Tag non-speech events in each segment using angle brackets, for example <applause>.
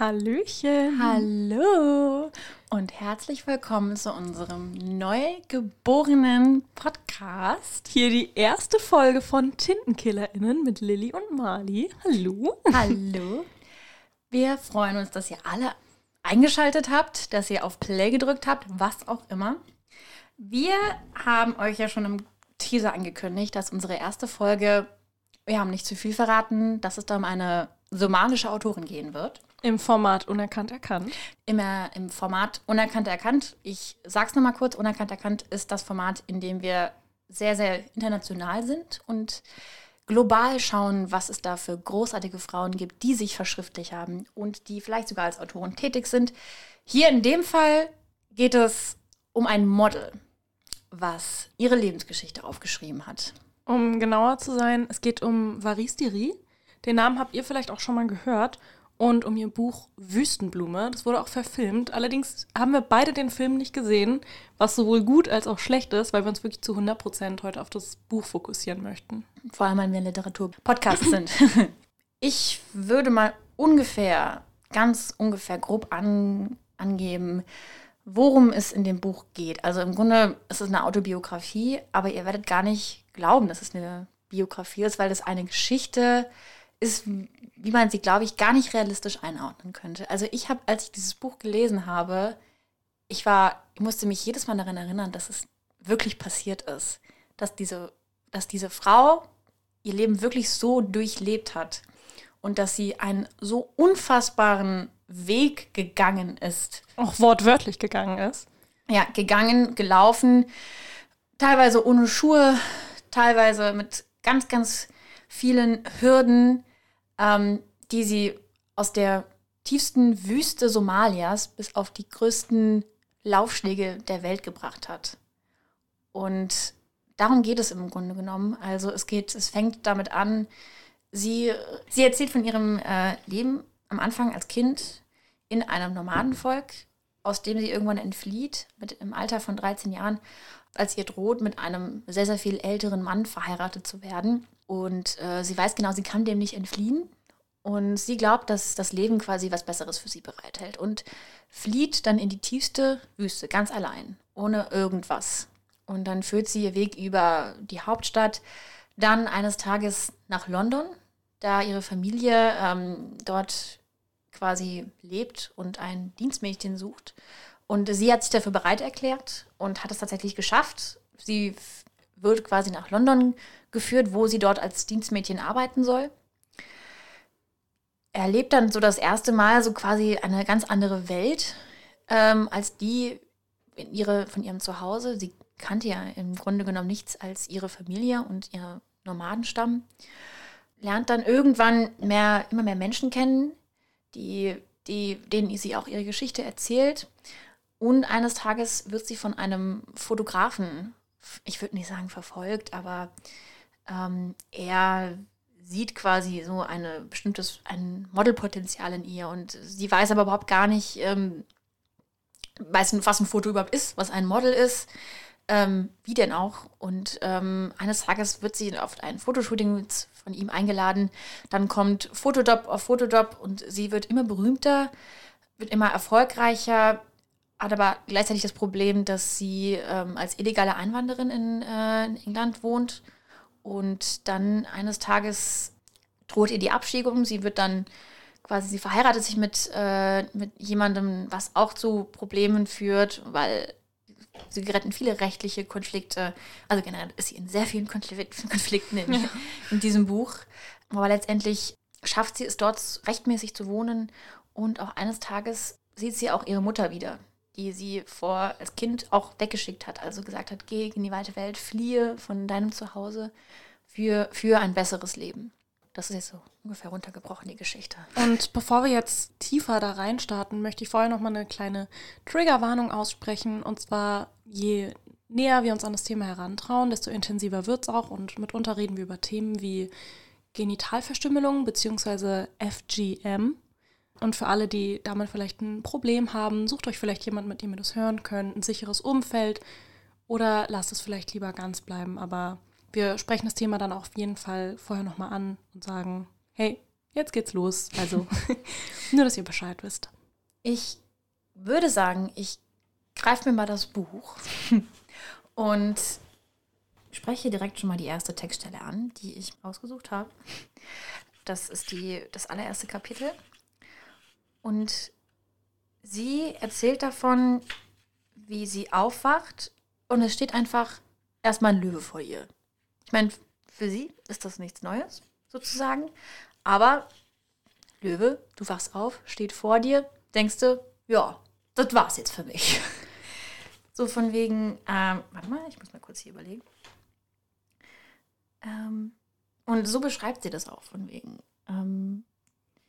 Hallöchen. Hallo und herzlich willkommen zu unserem neugeborenen Podcast. Hier die erste Folge von TintenkillerInnen mit Lilly und Mali. Hallo. Hallo. Wir freuen uns, dass ihr alle eingeschaltet habt, dass ihr auf Play gedrückt habt, was auch immer. Wir haben euch ja schon im Teaser angekündigt, dass unsere erste Folge, wir haben nicht zu viel verraten, dass es da um eine somalische Autorin gehen wird. Im Format Unerkannt erkannt. Immer im Format Unerkannt erkannt. Ich sag's nochmal kurz, Unerkannt erkannt ist das Format, in dem wir sehr, sehr international sind und global schauen, was es da für großartige Frauen gibt, die sich verschriftlich haben und die vielleicht sogar als Autoren tätig sind. Hier in dem Fall geht es um ein Model, was ihre Lebensgeschichte aufgeschrieben hat. Um genauer zu sein, es geht um Varis Diri. Den Namen habt ihr vielleicht auch schon mal gehört. Und um ihr Buch Wüstenblume. Das wurde auch verfilmt. Allerdings haben wir beide den Film nicht gesehen, was sowohl gut als auch schlecht ist, weil wir uns wirklich zu 100% heute auf das Buch fokussieren möchten. Vor allem, weil wir Literatur-Podcast sind. <laughs> Ich würde mal ungefähr, ganz ungefähr grob an, angeben, worum es in dem Buch geht. Also im Grunde ist es eine Autobiografie, aber ihr werdet gar nicht glauben, dass es eine Biografie ist, weil es eine Geschichte ist, wie man sie, glaube ich, gar nicht realistisch einordnen könnte. Also ich habe, als ich dieses Buch gelesen habe, ich war, ich musste mich jedes Mal daran erinnern, dass es wirklich passiert ist. Dass diese, dass diese Frau ihr Leben wirklich so durchlebt hat und dass sie einen so unfassbaren Weg gegangen ist. Auch wortwörtlich gegangen ist. Ja, gegangen, gelaufen, teilweise ohne Schuhe, teilweise mit ganz, ganz vielen Hürden, ähm, die sie aus der tiefsten Wüste Somalias bis auf die größten Laufschläge der Welt gebracht hat. Und darum geht es im Grunde genommen. Also es geht, es fängt damit an, sie, sie erzählt von ihrem äh, Leben am Anfang als Kind in einem Nomadenvolk, aus dem sie irgendwann entflieht, mit im Alter von 13 Jahren, als ihr droht, mit einem sehr, sehr viel älteren Mann verheiratet zu werden. Und äh, sie weiß genau, sie kann dem nicht entfliehen. Und sie glaubt, dass das Leben quasi was Besseres für sie bereithält. Und flieht dann in die tiefste Wüste, ganz allein, ohne irgendwas. Und dann führt sie ihr Weg über die Hauptstadt, dann eines Tages nach London, da ihre Familie ähm, dort quasi lebt und ein Dienstmädchen sucht. Und sie hat sich dafür bereit erklärt und hat es tatsächlich geschafft. Sie wird quasi nach London geführt, wo sie dort als Dienstmädchen arbeiten soll. Er lebt dann so das erste Mal so quasi eine ganz andere Welt ähm, als die in ihre, von ihrem Zuhause. Sie kannte ja im Grunde genommen nichts als ihre Familie und ihr Nomadenstamm. Lernt dann irgendwann mehr, immer mehr Menschen kennen, die, die, denen sie auch ihre Geschichte erzählt. Und eines Tages wird sie von einem Fotografen, ich würde nicht sagen verfolgt, aber ähm, er sieht quasi so eine bestimmtes ein Modelpotenzial in ihr und sie weiß aber überhaupt gar nicht, ähm, weiß, was ein Foto überhaupt ist, was ein Model ist, ähm, wie denn auch. Und ähm, eines Tages wird sie auf ein Fotoshooting von ihm eingeladen. Dann kommt Fotodop auf Fotodop und sie wird immer berühmter, wird immer erfolgreicher, hat aber gleichzeitig das Problem, dass sie ähm, als illegale Einwanderin in, äh, in England wohnt und dann eines Tages droht ihr die Abschiebung. Sie wird dann quasi, sie verheiratet sich mit, äh, mit jemandem, was auch zu Problemen führt, weil sie retten viele rechtliche Konflikte. Also generell ist sie in sehr vielen <laughs> Konflikten in, ja. in diesem Buch. Aber letztendlich schafft sie es dort rechtmäßig zu wohnen und auch eines Tages sieht sie auch ihre Mutter wieder, die sie vor als Kind auch weggeschickt hat. Also gesagt hat, geh in die weite Welt, fliehe von deinem Zuhause für, für ein besseres Leben. Das ist jetzt so ungefähr runtergebrochen, die Geschichte. Und bevor wir jetzt tiefer da reinstarten, möchte ich vorher noch mal eine kleine Triggerwarnung aussprechen. Und zwar, je näher wir uns an das Thema herantrauen, desto intensiver wird es auch. Und mitunter reden wir über Themen wie Genitalverstümmelung bzw. FGM. Und für alle, die damit vielleicht ein Problem haben, sucht euch vielleicht jemand, mit dem ihr das hören könnt, ein sicheres Umfeld oder lasst es vielleicht lieber ganz bleiben. Aber wir sprechen das Thema dann auch auf jeden Fall vorher nochmal an und sagen, hey, jetzt geht's los. Also <laughs> nur, dass ihr Bescheid wisst. Ich würde sagen, ich greife mir mal das Buch <laughs> und spreche direkt schon mal die erste Textstelle an, die ich ausgesucht habe. Das ist die, das allererste Kapitel. Und sie erzählt davon, wie sie aufwacht und es steht einfach erstmal ein Löwe vor ihr. Ich meine, für sie ist das nichts Neues, sozusagen. Aber Löwe, du wachst auf, steht vor dir, denkst du, ja, das war's jetzt für mich. <laughs> So von wegen, ähm, warte mal, ich muss mal kurz hier überlegen. Ähm, und so beschreibt sie das auch von wegen. Ähm,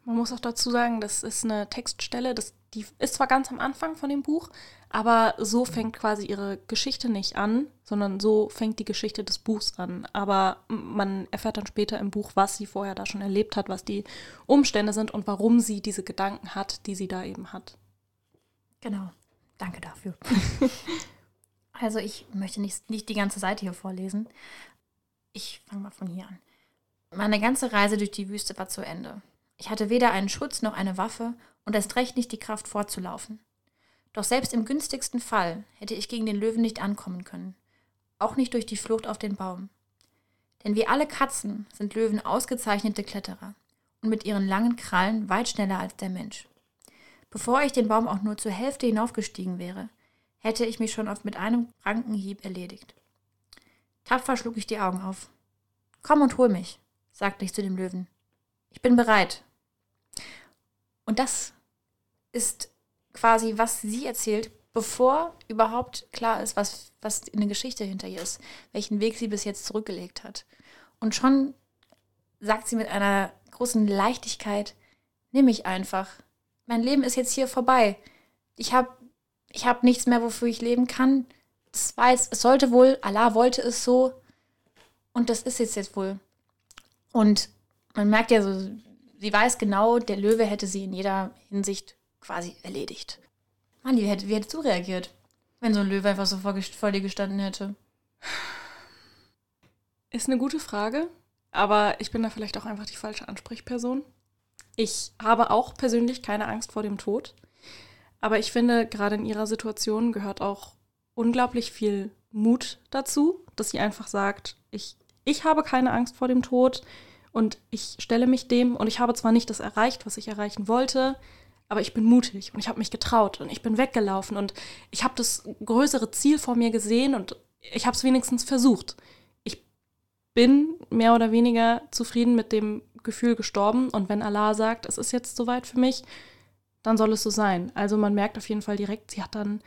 Man muss auch dazu sagen, das ist eine Textstelle, das, die ist zwar ganz am Anfang von dem Buch, aber so fängt quasi ihre Geschichte nicht an, sondern so fängt die Geschichte des Buchs an. Aber man erfährt dann später im Buch, was sie vorher da schon erlebt hat, was die Umstände sind und warum sie diese Gedanken hat, die sie da eben hat. Genau. Danke dafür. <laughs> also ich möchte nicht, nicht die ganze Seite hier vorlesen. Ich fange mal von hier an. Meine ganze Reise durch die Wüste war zu Ende. Ich hatte weder einen Schutz noch eine Waffe und erst recht nicht die Kraft fortzulaufen. Doch selbst im günstigsten Fall hätte ich gegen den Löwen nicht ankommen können. Auch nicht durch die Flucht auf den Baum. Denn wie alle Katzen sind Löwen ausgezeichnete Kletterer und mit ihren langen Krallen weit schneller als der Mensch. Bevor ich den Baum auch nur zur Hälfte hinaufgestiegen wäre, hätte ich mich schon oft mit einem kranken Hieb erledigt. Tapfer schlug ich die Augen auf. Komm und hol mich, sagte ich zu dem Löwen. Ich bin bereit. Und das ist quasi, was sie erzählt, bevor überhaupt klar ist, was, was in der Geschichte hinter ihr ist, welchen Weg sie bis jetzt zurückgelegt hat. Und schon sagt sie mit einer großen Leichtigkeit, nimm mich einfach, mein Leben ist jetzt hier vorbei. Ich habe ich hab nichts mehr, wofür ich leben kann. Das weiß, es sollte wohl, Allah wollte es so. Und das ist jetzt jetzt wohl. Und man merkt ja so, sie weiß genau, der Löwe hätte sie in jeder Hinsicht quasi erledigt. Mann, wie, hätte, wie hättest du reagiert, wenn so ein Löwe einfach so vor, vor dir gestanden hätte? Ist eine gute Frage, aber ich bin da vielleicht auch einfach die falsche Ansprechperson. Ich habe auch persönlich keine Angst vor dem Tod. Aber ich finde, gerade in ihrer Situation gehört auch unglaublich viel Mut dazu, dass sie einfach sagt, ich, ich habe keine Angst vor dem Tod und ich stelle mich dem und ich habe zwar nicht das erreicht, was ich erreichen wollte, aber ich bin mutig und ich habe mich getraut und ich bin weggelaufen und ich habe das größere Ziel vor mir gesehen und ich habe es wenigstens versucht. Ich bin mehr oder weniger zufrieden mit dem Gefühl gestorben und wenn Allah sagt, es ist jetzt soweit für mich, dann soll es so sein. Also man merkt auf jeden Fall direkt, sie hat dann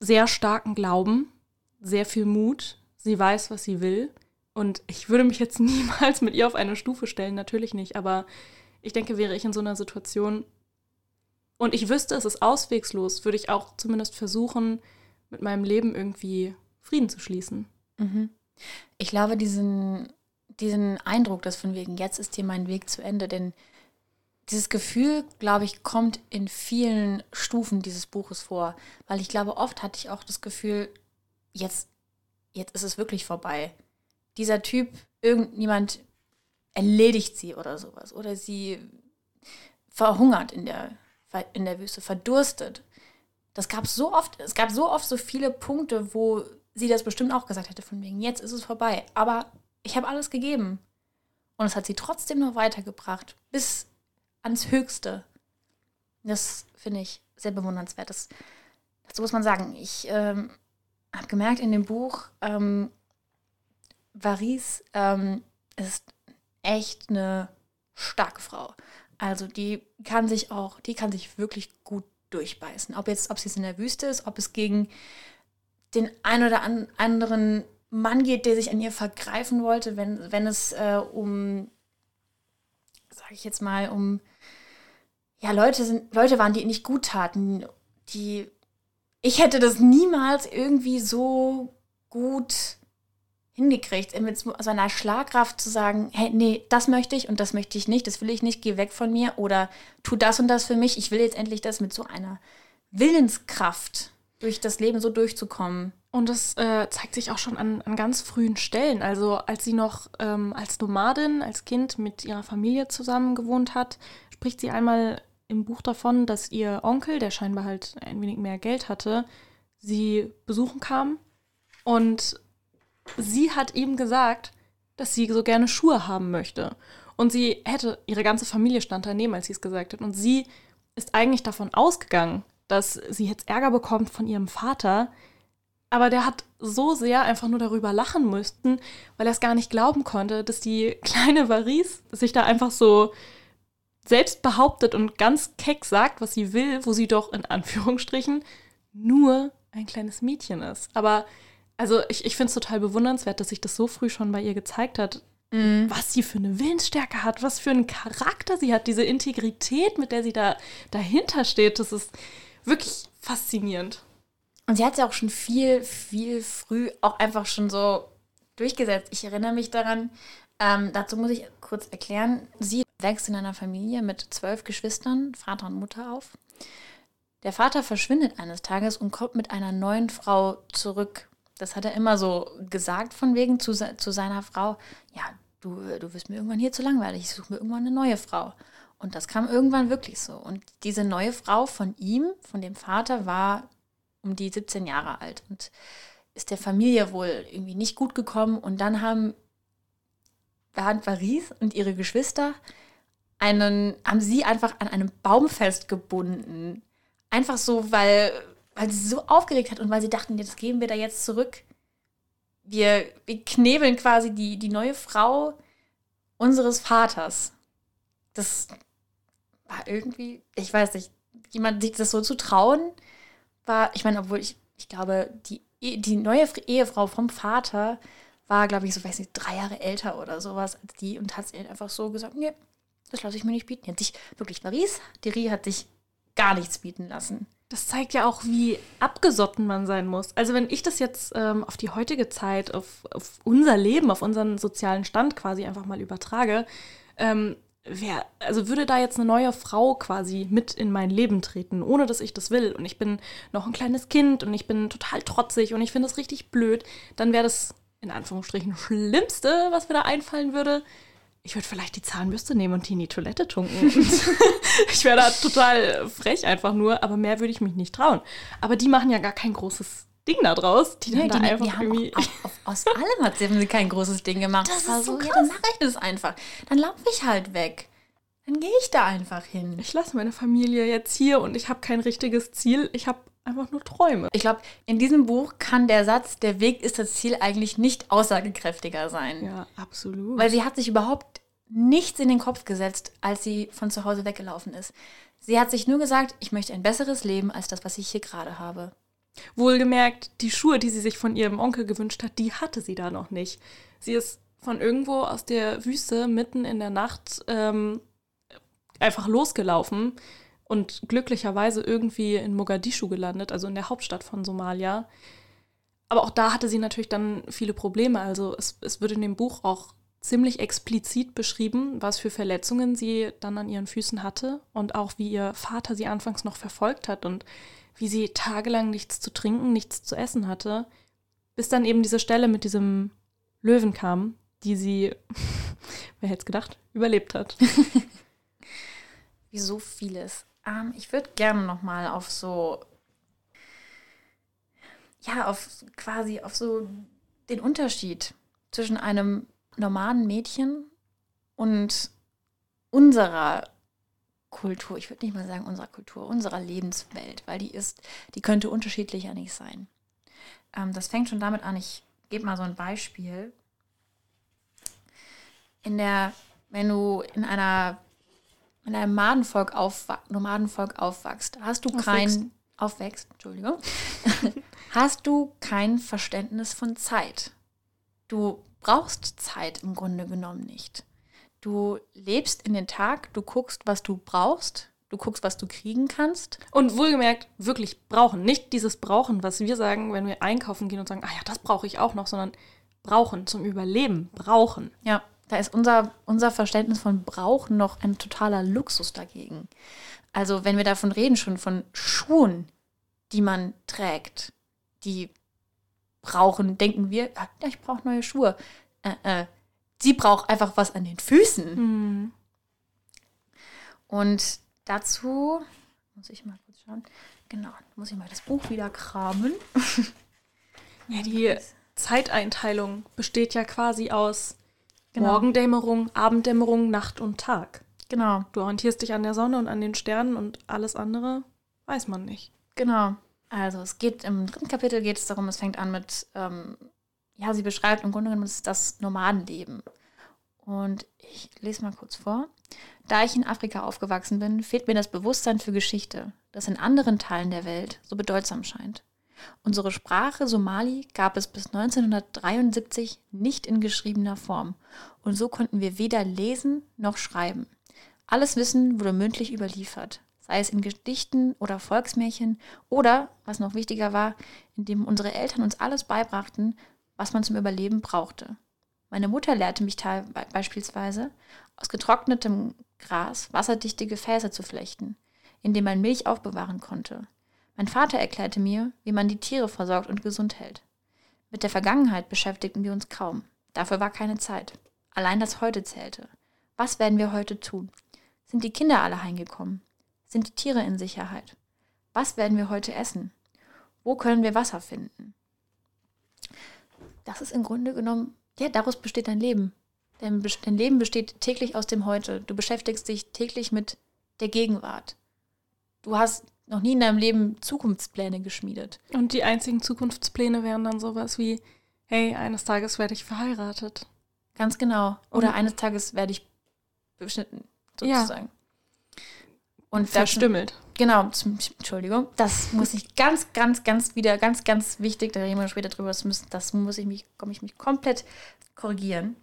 sehr starken Glauben, sehr viel Mut, sie weiß, was sie will und ich würde mich jetzt <laughs> niemals mit ihr auf eine Stufe stellen, natürlich nicht, aber ich denke, wäre ich in so einer Situation und ich wüsste, es ist auswegslos, würde ich auch zumindest versuchen, mit meinem Leben irgendwie Frieden zu schließen. Mhm. Ich glaube, diesen diesen Eindruck, dass von wegen, jetzt ist hier mein Weg zu Ende. Denn dieses Gefühl, glaube ich, kommt in vielen Stufen dieses Buches vor. Weil ich glaube, oft hatte ich auch das Gefühl, jetzt, jetzt ist es wirklich vorbei. Dieser Typ, irgendjemand erledigt sie oder sowas. Oder sie verhungert in der, in der Wüste, verdurstet. Das gab so oft, es gab so oft so viele Punkte, wo sie das bestimmt auch gesagt hätte, von wegen, jetzt ist es vorbei. Aber ich habe alles gegeben. Und es hat sie trotzdem noch weitergebracht, bis ans Höchste. Das finde ich sehr bewundernswert. Das, dazu muss man sagen, ich ähm, habe gemerkt in dem Buch, ähm, Varis ähm, ist echt eine starke Frau. Also die kann sich auch, die kann sich wirklich gut durchbeißen. Ob jetzt, ob sie in der Wüste ist, ob es gegen den ein oder anderen Mann geht, der sich an ihr vergreifen wollte, wenn, wenn es äh, um, sage ich jetzt mal, um ja, Leute sind, Leute waren, die nicht gut taten, die ich hätte das niemals irgendwie so gut hingekriegt, mit so einer Schlagkraft zu sagen, hey, nee, das möchte ich und das möchte ich nicht, das will ich nicht, geh weg von mir oder tu das und das für mich, ich will jetzt endlich das mit so einer Willenskraft durch das Leben so durchzukommen Und das äh, zeigt sich auch schon an, an ganz frühen Stellen. Also als sie noch ähm, als Nomadin, als Kind mit ihrer Familie zusammen gewohnt hat, spricht sie einmal im Buch davon, dass ihr Onkel, der scheinbar halt ein wenig mehr Geld hatte, sie besuchen kam. Und sie hat ihm gesagt, dass sie so gerne Schuhe haben möchte. Und sie hätte, ihre ganze Familie stand daneben, als sie es gesagt hat. Und sie ist eigentlich davon ausgegangen, dass sie jetzt Ärger bekommt von ihrem Vater. Aber der hat so sehr einfach nur darüber lachen müssten, weil er es gar nicht glauben konnte, dass die <laughs> kleine Varis sich da einfach so selbst behauptet und ganz keck sagt, was sie will, wo sie doch in Anführungsstrichen nur ein kleines Mädchen ist. Aber also ich, ich finde es total bewundernswert, dass sich das so früh schon bei ihr gezeigt hat, mhm. was sie für eine Willensstärke hat, was für einen Charakter sie hat, diese Integrität, mit der sie da dahinter steht. Das ist wirklich faszinierend. Und sie hat es ja auch schon viel, viel früh auch einfach schon so durchgesetzt. Ich erinnere mich daran, ähm, dazu muss ich kurz erklären, sie wächst in einer Familie mit zwölf Geschwistern, Vater und Mutter auf. Der Vater verschwindet eines Tages und kommt mit einer neuen Frau zurück. Das hat er immer so gesagt, von wegen zu, zu seiner Frau: Ja, du, du wirst mir irgendwann hier zu langweilig, ich suche mir irgendwann eine neue Frau. Und das kam irgendwann wirklich so. Und diese neue Frau von ihm, von dem Vater, war um die 17 Jahre alt und ist der Familie wohl irgendwie nicht gut gekommen. Und dann haben waren Paris und ihre Geschwister einen, haben sie einfach an einem Baum festgebunden. Einfach so, weil, weil sie so aufgeregt hat und weil sie dachten, das geben wir da jetzt zurück. Wir, wir knebeln quasi die, die neue Frau unseres Vaters. Das war irgendwie, ich weiß nicht, jemand sich das so zu trauen, war, ich meine, obwohl ich, ich glaube, die, die neue Ehefrau vom Vater war, glaube ich, so, weiß nicht, drei Jahre älter oder sowas als die und hat es einfach so gesagt, nee, das lasse ich mir nicht bieten. Die hat sich wirklich Paris, Deri hat sich gar nichts bieten lassen. Das zeigt ja auch, wie abgesotten man sein muss. Also wenn ich das jetzt ähm, auf die heutige Zeit, auf, auf, unser Leben, auf unseren sozialen Stand quasi einfach mal übertrage, ähm, wer, also würde da jetzt eine neue Frau quasi mit in mein Leben treten, ohne dass ich das will, und ich bin noch ein kleines Kind und ich bin total trotzig und ich finde es richtig blöd, dann wäre das in Anführungsstrichen Schlimmste, was mir da einfallen würde. Ich würde vielleicht die Zahnbürste nehmen und die in die Toilette tunken. <laughs> ich wäre da total frech einfach nur, aber mehr würde ich mich nicht trauen. Aber die machen ja gar kein großes Ding da draus. Die, nee, dann die, da einfach die irgendwie. Auch, auf, aus allem hat sie kein großes Ding gemacht. Das, das ist so, so ja, dann mache ich das einfach. Dann laufe ich halt weg. Dann gehe ich da einfach hin. Ich lasse meine Familie jetzt hier und ich habe kein richtiges Ziel. Ich habe einfach nur Träume. Ich glaube, in diesem Buch kann der Satz, der Weg ist das Ziel, eigentlich nicht aussagekräftiger sein. Ja, absolut. Weil sie hat sich überhaupt nichts in den Kopf gesetzt, als sie von zu Hause weggelaufen ist. Sie hat sich nur gesagt, ich möchte ein besseres Leben als das, was ich hier gerade habe. Wohlgemerkt, die Schuhe, die sie sich von ihrem Onkel gewünscht hat, die hatte sie da noch nicht. Sie ist von irgendwo aus der Wüste mitten in der Nacht ähm, einfach losgelaufen und glücklicherweise irgendwie in Mogadischu gelandet, also in der Hauptstadt von Somalia. Aber auch da hatte sie natürlich dann viele Probleme. Also es, es wird in dem Buch auch ziemlich explizit beschrieben, was für Verletzungen sie dann an ihren Füßen hatte und auch wie ihr Vater sie anfangs noch verfolgt hat und wie sie tagelang nichts zu trinken, nichts zu essen hatte, bis dann eben diese Stelle mit diesem Löwen kam, die sie, <laughs> wer hätte es gedacht, überlebt hat. <laughs> wie so vieles. Ähm, ich würde gerne noch mal auf so, ja, auf quasi auf so den Unterschied zwischen einem normalen Mädchen und unserer Kultur, ich würde nicht mal sagen unserer Kultur, unserer Lebenswelt, weil die ist, die könnte unterschiedlicher nicht sein. Ähm, das fängt schon damit an, ich gebe mal so ein Beispiel. In der, wenn du in einer in einem Nomadenvolk, aufwa Nomadenvolk aufwachst, hast du kein aufwächst, Entschuldigung, <laughs> hast du kein Verständnis von Zeit. Du brauchst Zeit im Grunde genommen nicht. Du lebst in den Tag, du guckst, was du brauchst, du guckst, was du kriegen kannst. Und wohlgemerkt, wirklich brauchen. Nicht dieses Brauchen, was wir sagen, wenn wir einkaufen gehen und sagen, ah ja, das brauche ich auch noch, sondern brauchen zum Überleben, brauchen. Ja. Da ist unser, unser Verständnis von Brauchen noch ein totaler Luxus dagegen. Also wenn wir davon reden, schon von Schuhen, die man trägt, die brauchen, denken wir, ja, ich brauche neue Schuhe. Äh, äh, sie braucht einfach was an den Füßen. Mhm. Und dazu muss ich mal kurz schauen. Genau, muss ich mal das Buch wieder kramen. <laughs> Ja, die Zeiteinteilung besteht ja quasi aus Genau. Morgendämmerung, Abenddämmerung, Nacht und Tag. Genau, Du orientierst dich an der Sonne und an den Sternen und alles andere weiß man nicht. genau. Also es geht im dritten Kapitel geht es darum, es fängt an mit, ähm, ja, sie beschreibt im Grunde genommen das, das Nomadenleben. Und ich lese mal kurz vor. Da ich in Afrika aufgewachsen bin, fehlt mir das Bewusstsein für Geschichte, das in anderen Teilen der Welt so bedeutsam scheint. Unsere Sprache Somali gab es bis 1973 nicht in geschriebener Form und so konnten wir weder lesen noch schreiben. Alles Wissen wurde mündlich überliefert, sei es in Gedichten oder Volksmärchen oder, was noch wichtiger war, indem unsere Eltern uns alles beibrachten, was man zum Überleben brauchte. Meine Mutter lehrte mich beispielsweise, aus getrocknetem Gras wasserdichte Gefäße zu flechten, in denen man Milch aufbewahren konnte. Mein Vater erklärte mir, wie man die Tiere versorgt und gesund hält. Mit der Vergangenheit beschäftigten wir uns kaum. Dafür war keine Zeit. Allein das Heute zählte. Was werden wir heute tun? Sind die Kinder alle heimgekommen? Sind die Tiere in Sicherheit? Was werden wir heute essen? Wo können wir Wasser finden? Das ist im Grunde genommen, ja, daraus besteht dein Leben. Dein, dein Leben besteht täglich aus dem Heute. Du beschäftigst dich täglich mit der Gegenwart. Du hast noch nie in deinem Leben Zukunftspläne geschmiedet. Und die einzigen Zukunftspläne wären dann sowas wie, hey, eines Tages werde ich verheiratet. Ganz genau. Oder Und- eines Tages werde ich beschnitten, Ja. sozusagen. Und das, Verstümmelt. genau, zum- Entschuldigung, das <laughs> muss ich ganz, ganz, ganz wieder, ganz, ganz wichtig, da reden wir später drüber, das muss, das muss ich mich, komme ich mich komplett korrigieren.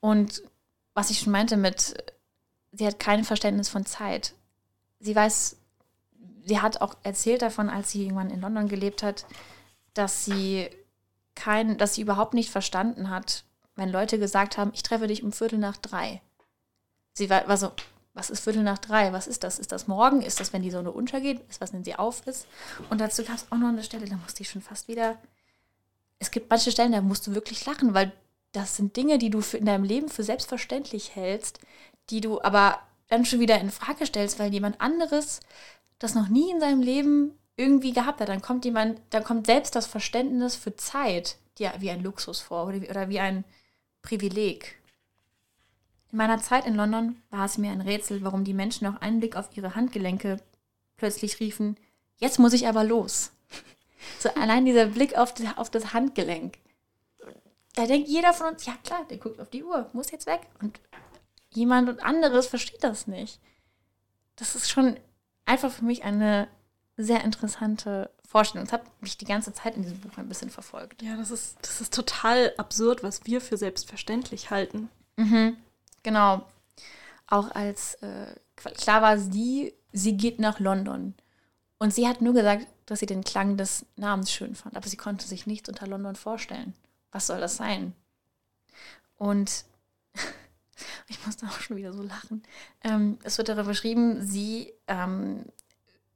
Und was ich schon meinte mit, sie hat kein Verständnis von Zeit. Sie weiß, sie hat auch erzählt davon, als sie irgendwann in London gelebt hat, dass sie kein, dass sie überhaupt nicht verstanden hat, wenn Leute gesagt haben, ich treffe dich um Viertel nach drei. Sie war, war so, was ist Viertel nach drei? Was ist das? Ist das morgen? Ist das, wenn die Sonne untergeht? Ist was, wenn sie auf ist? Und dazu gab es auch noch eine Stelle, da musste ich schon fast wieder. Es gibt manche Stellen, da musst du wirklich lachen, weil das sind Dinge, die du in deinem Leben für selbstverständlich hältst, die du aber dann schon wieder in Frage stellst, weil jemand anderes das noch nie in seinem Leben irgendwie gehabt hat. Dann kommt jemand, dann kommt selbst das Verständnis für Zeit dir wie ein Luxus vor oder wie, oder wie ein Privileg. In meiner Zeit in London war es mir ein Rätsel, warum die Menschen auf einen Blick auf ihre Handgelenke plötzlich riefen, jetzt muss ich aber los. <laughs> So allein dieser Blick auf, die, auf das Handgelenk. Da denkt jeder von uns, ja klar, der guckt auf die Uhr, muss jetzt weg. Und jemand anderes versteht das nicht. Das ist schon einfach für mich eine sehr interessante Vorstellung. Das hat mich die ganze Zeit in diesem Buch ein bisschen verfolgt. Ja, das ist, das ist total absurd, was wir für selbstverständlich halten. Mhm, genau. Auch als äh, klar war sie, sie geht nach London. Und sie hat nur gesagt, dass sie den Klang des Namens schön fand. Aber sie konnte sich nichts unter London vorstellen. Was soll das sein? Und ich musste auch schon wieder so lachen. Ähm, es wird darüber beschrieben, sie ähm,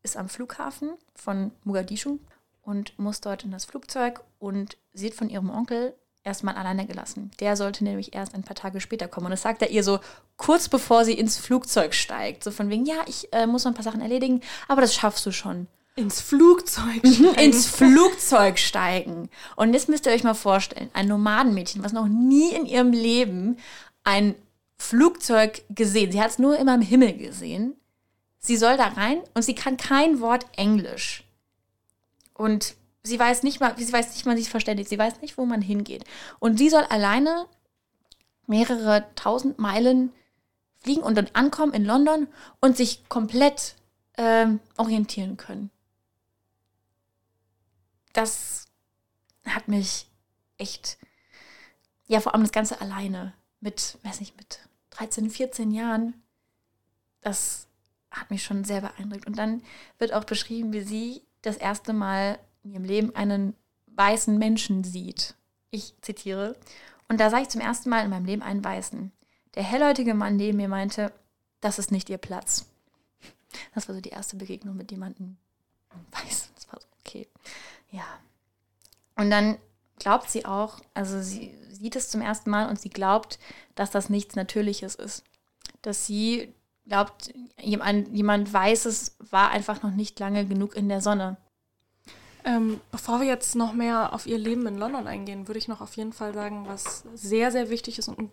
ist am Flughafen von Mogadischu und muss dort in das Flugzeug und sie wird von ihrem Onkel erstmal alleine gelassen. Der sollte nämlich erst ein paar Tage später kommen. Und das sagt er ihr so kurz bevor sie ins Flugzeug steigt. So von wegen, ja, ich äh, muss noch ein paar Sachen erledigen, aber das schaffst du schon. Ins Flugzeug. Mhm, steigen. Ins Flugzeug steigen. Und jetzt müsst ihr euch mal vorstellen, ein Nomadenmädchen, was noch nie in ihrem Leben ein Flugzeug gesehen. Sie hat es nur immer im Himmel gesehen. Sie soll da rein und sie kann kein Wort Englisch. Und sie weiß nicht mal, sie weiß nicht mal, sich verständigt. Sie weiß nicht, wo man hingeht. Und sie soll alleine mehrere tausend Meilen fliegen und dann ankommen in London und sich komplett ähm, orientieren können. Das hat mich echt, ja, vor allem das Ganze alleine mit, weiß nicht, mit 13, 14 Jahren, das hat mich schon sehr beeindruckt. Und dann wird auch beschrieben, wie sie das erste Mal in ihrem Leben einen weißen Menschen sieht. Ich zitiere. Und da sah ich zum ersten Mal in meinem Leben einen Weißen. Der hellhäutige Mann neben mir meinte, das ist nicht ihr Platz. Das war so die erste Begegnung mit jemandem Weißen. Das war so, okay. Ja. Und dann glaubt sie auch, also sie sieht es zum ersten Mal und sie glaubt, dass das nichts Natürliches ist. Dass sie glaubt, jemand, jemand Weißes war einfach noch nicht lange genug in der Sonne. Ähm, bevor wir jetzt noch mehr auf ihr Leben in London eingehen, würde ich noch auf jeden Fall sagen, was sehr, sehr wichtig ist und ein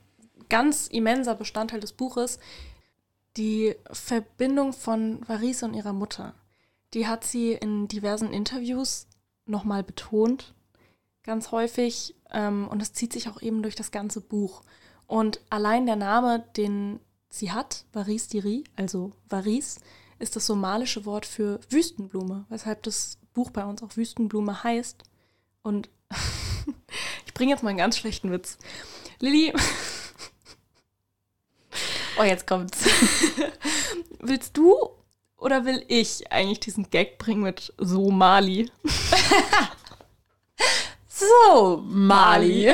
ganz immenser Bestandteil des Buches, die Verbindung von Varese und ihrer Mutter. Die hat sie in diversen Interviews nochmal betont, ganz häufig. Ähm, und das zieht sich auch eben durch das ganze Buch. Und allein der Name, den sie hat, Varis Diri, also Varis, ist das somalische Wort für Wüstenblume, weshalb das Buch bei uns auch Wüstenblume heißt. Und <laughs> ich bringe jetzt mal einen ganz schlechten Witz. Lilly. <laughs> oh, jetzt kommt's. <laughs> Willst du oder will ich eigentlich diesen Gag bringen mit Somali? So, Mali.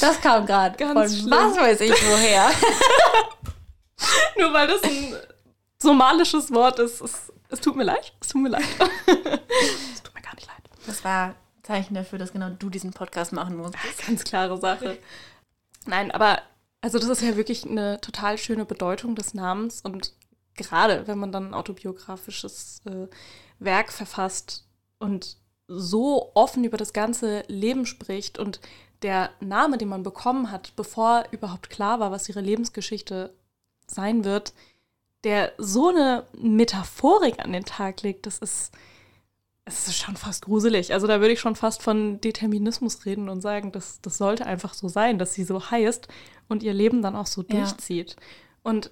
Das kam gerade von schlimm. was weiß ich woher. <laughs> Nur weil das ein somalisches Wort ist. Es, es tut mir leid. Es tut mir leid. <laughs> es tut mir gar nicht leid. Das war Zeichen dafür, dass genau du diesen Podcast machen musst. Ganz klare Sache. Nein, aber also das ist ja wirklich eine total schöne Bedeutung des Namens und gerade wenn man dann ein autobiografisches äh, Werk verfasst und so offen über das ganze Leben spricht und der Name, den man bekommen hat, bevor überhaupt klar war, was ihre Lebensgeschichte sein wird, der so eine Metaphorik an den Tag legt, das ist, es ist schon fast gruselig. Also da würde ich schon fast von Determinismus reden und sagen, das, das sollte einfach so sein, dass sie so heißt und ihr Leben dann auch so ja. durchzieht. Und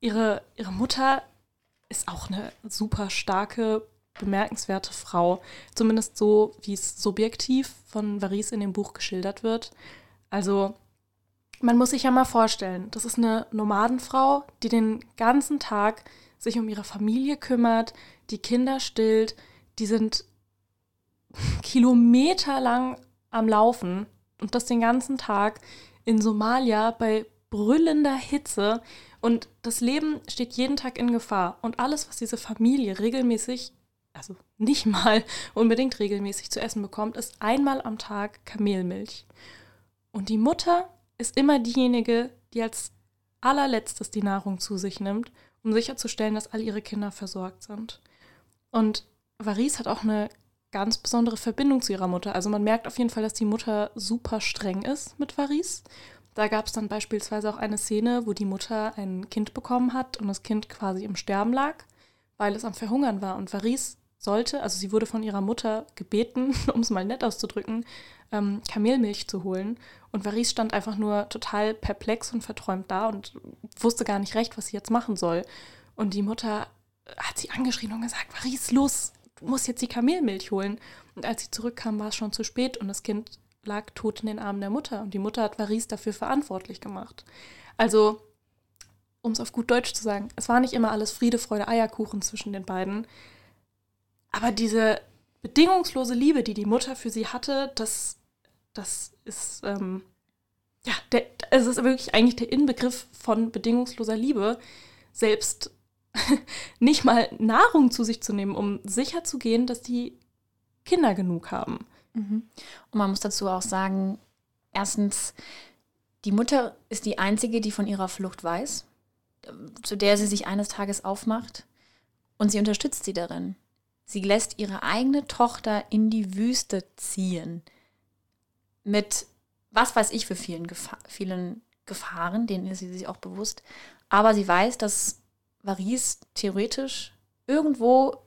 ihre, ihre Mutter ist auch eine super starke, bemerkenswerte Frau. Zumindest so, wie es subjektiv von Varis in dem Buch geschildert wird. Also man muss sich ja mal vorstellen, das ist eine Nomadenfrau, die den ganzen Tag sich um ihre Familie kümmert, die Kinder stillt, die sind <laughs> kilometerlang am Laufen und das den ganzen Tag in Somalia bei brüllender Hitze und das Leben steht jeden Tag in Gefahr und alles, was diese Familie regelmäßig, also nicht mal unbedingt regelmäßig zu essen bekommt, ist einmal am Tag Kamelmilch. Und die Mutter ist immer diejenige, die als allerletztes die Nahrung zu sich nimmt, um sicherzustellen, dass all ihre Kinder versorgt sind. Und Varis hat auch eine ganz besondere Verbindung zu ihrer Mutter. Also man merkt auf jeden Fall, dass die Mutter super streng ist mit Varis. Da gab es dann beispielsweise auch eine Szene, wo die Mutter ein Kind bekommen hat und das Kind quasi im Sterben lag, weil es am Verhungern war. Und Varis sollte, also sie wurde von ihrer Mutter gebeten, <laughs> um es mal nett auszudrücken, ähm, Kamelmilch zu holen. Und Varis stand einfach nur total perplex und verträumt da und wusste gar nicht recht, was sie jetzt machen soll. Und die Mutter hat sie angeschrien und gesagt, Varis, los, du musst jetzt die Kamelmilch holen. Und als sie zurückkam, war es schon zu spät und das Kind lag tot in den Armen der Mutter. Und die Mutter hat Varis dafür verantwortlich gemacht. Also, um es auf gut Deutsch zu sagen, es war nicht immer alles Friede, Freude, Eierkuchen zwischen den beiden. Aber diese bedingungslose Liebe, die die Mutter für sie hatte, das, das ist, ähm, ja, der, es ist wirklich eigentlich der Inbegriff von bedingungsloser Liebe, selbst <laughs> nicht mal Nahrung zu sich zu nehmen, um sicher zu gehen, dass die Kinder genug haben. Mhm. Und man muss dazu auch sagen, erstens, die Mutter ist die einzige, die von ihrer Flucht weiß, zu der sie sich eines Tages aufmacht und sie unterstützt sie darin. Sie lässt ihre eigene Tochter in die Wüste ziehen. Mit was weiß ich für vielen, Gefa vielen Gefahren, denen ist sie sich auch bewusst. Aber sie weiß, dass Varis theoretisch irgendwo,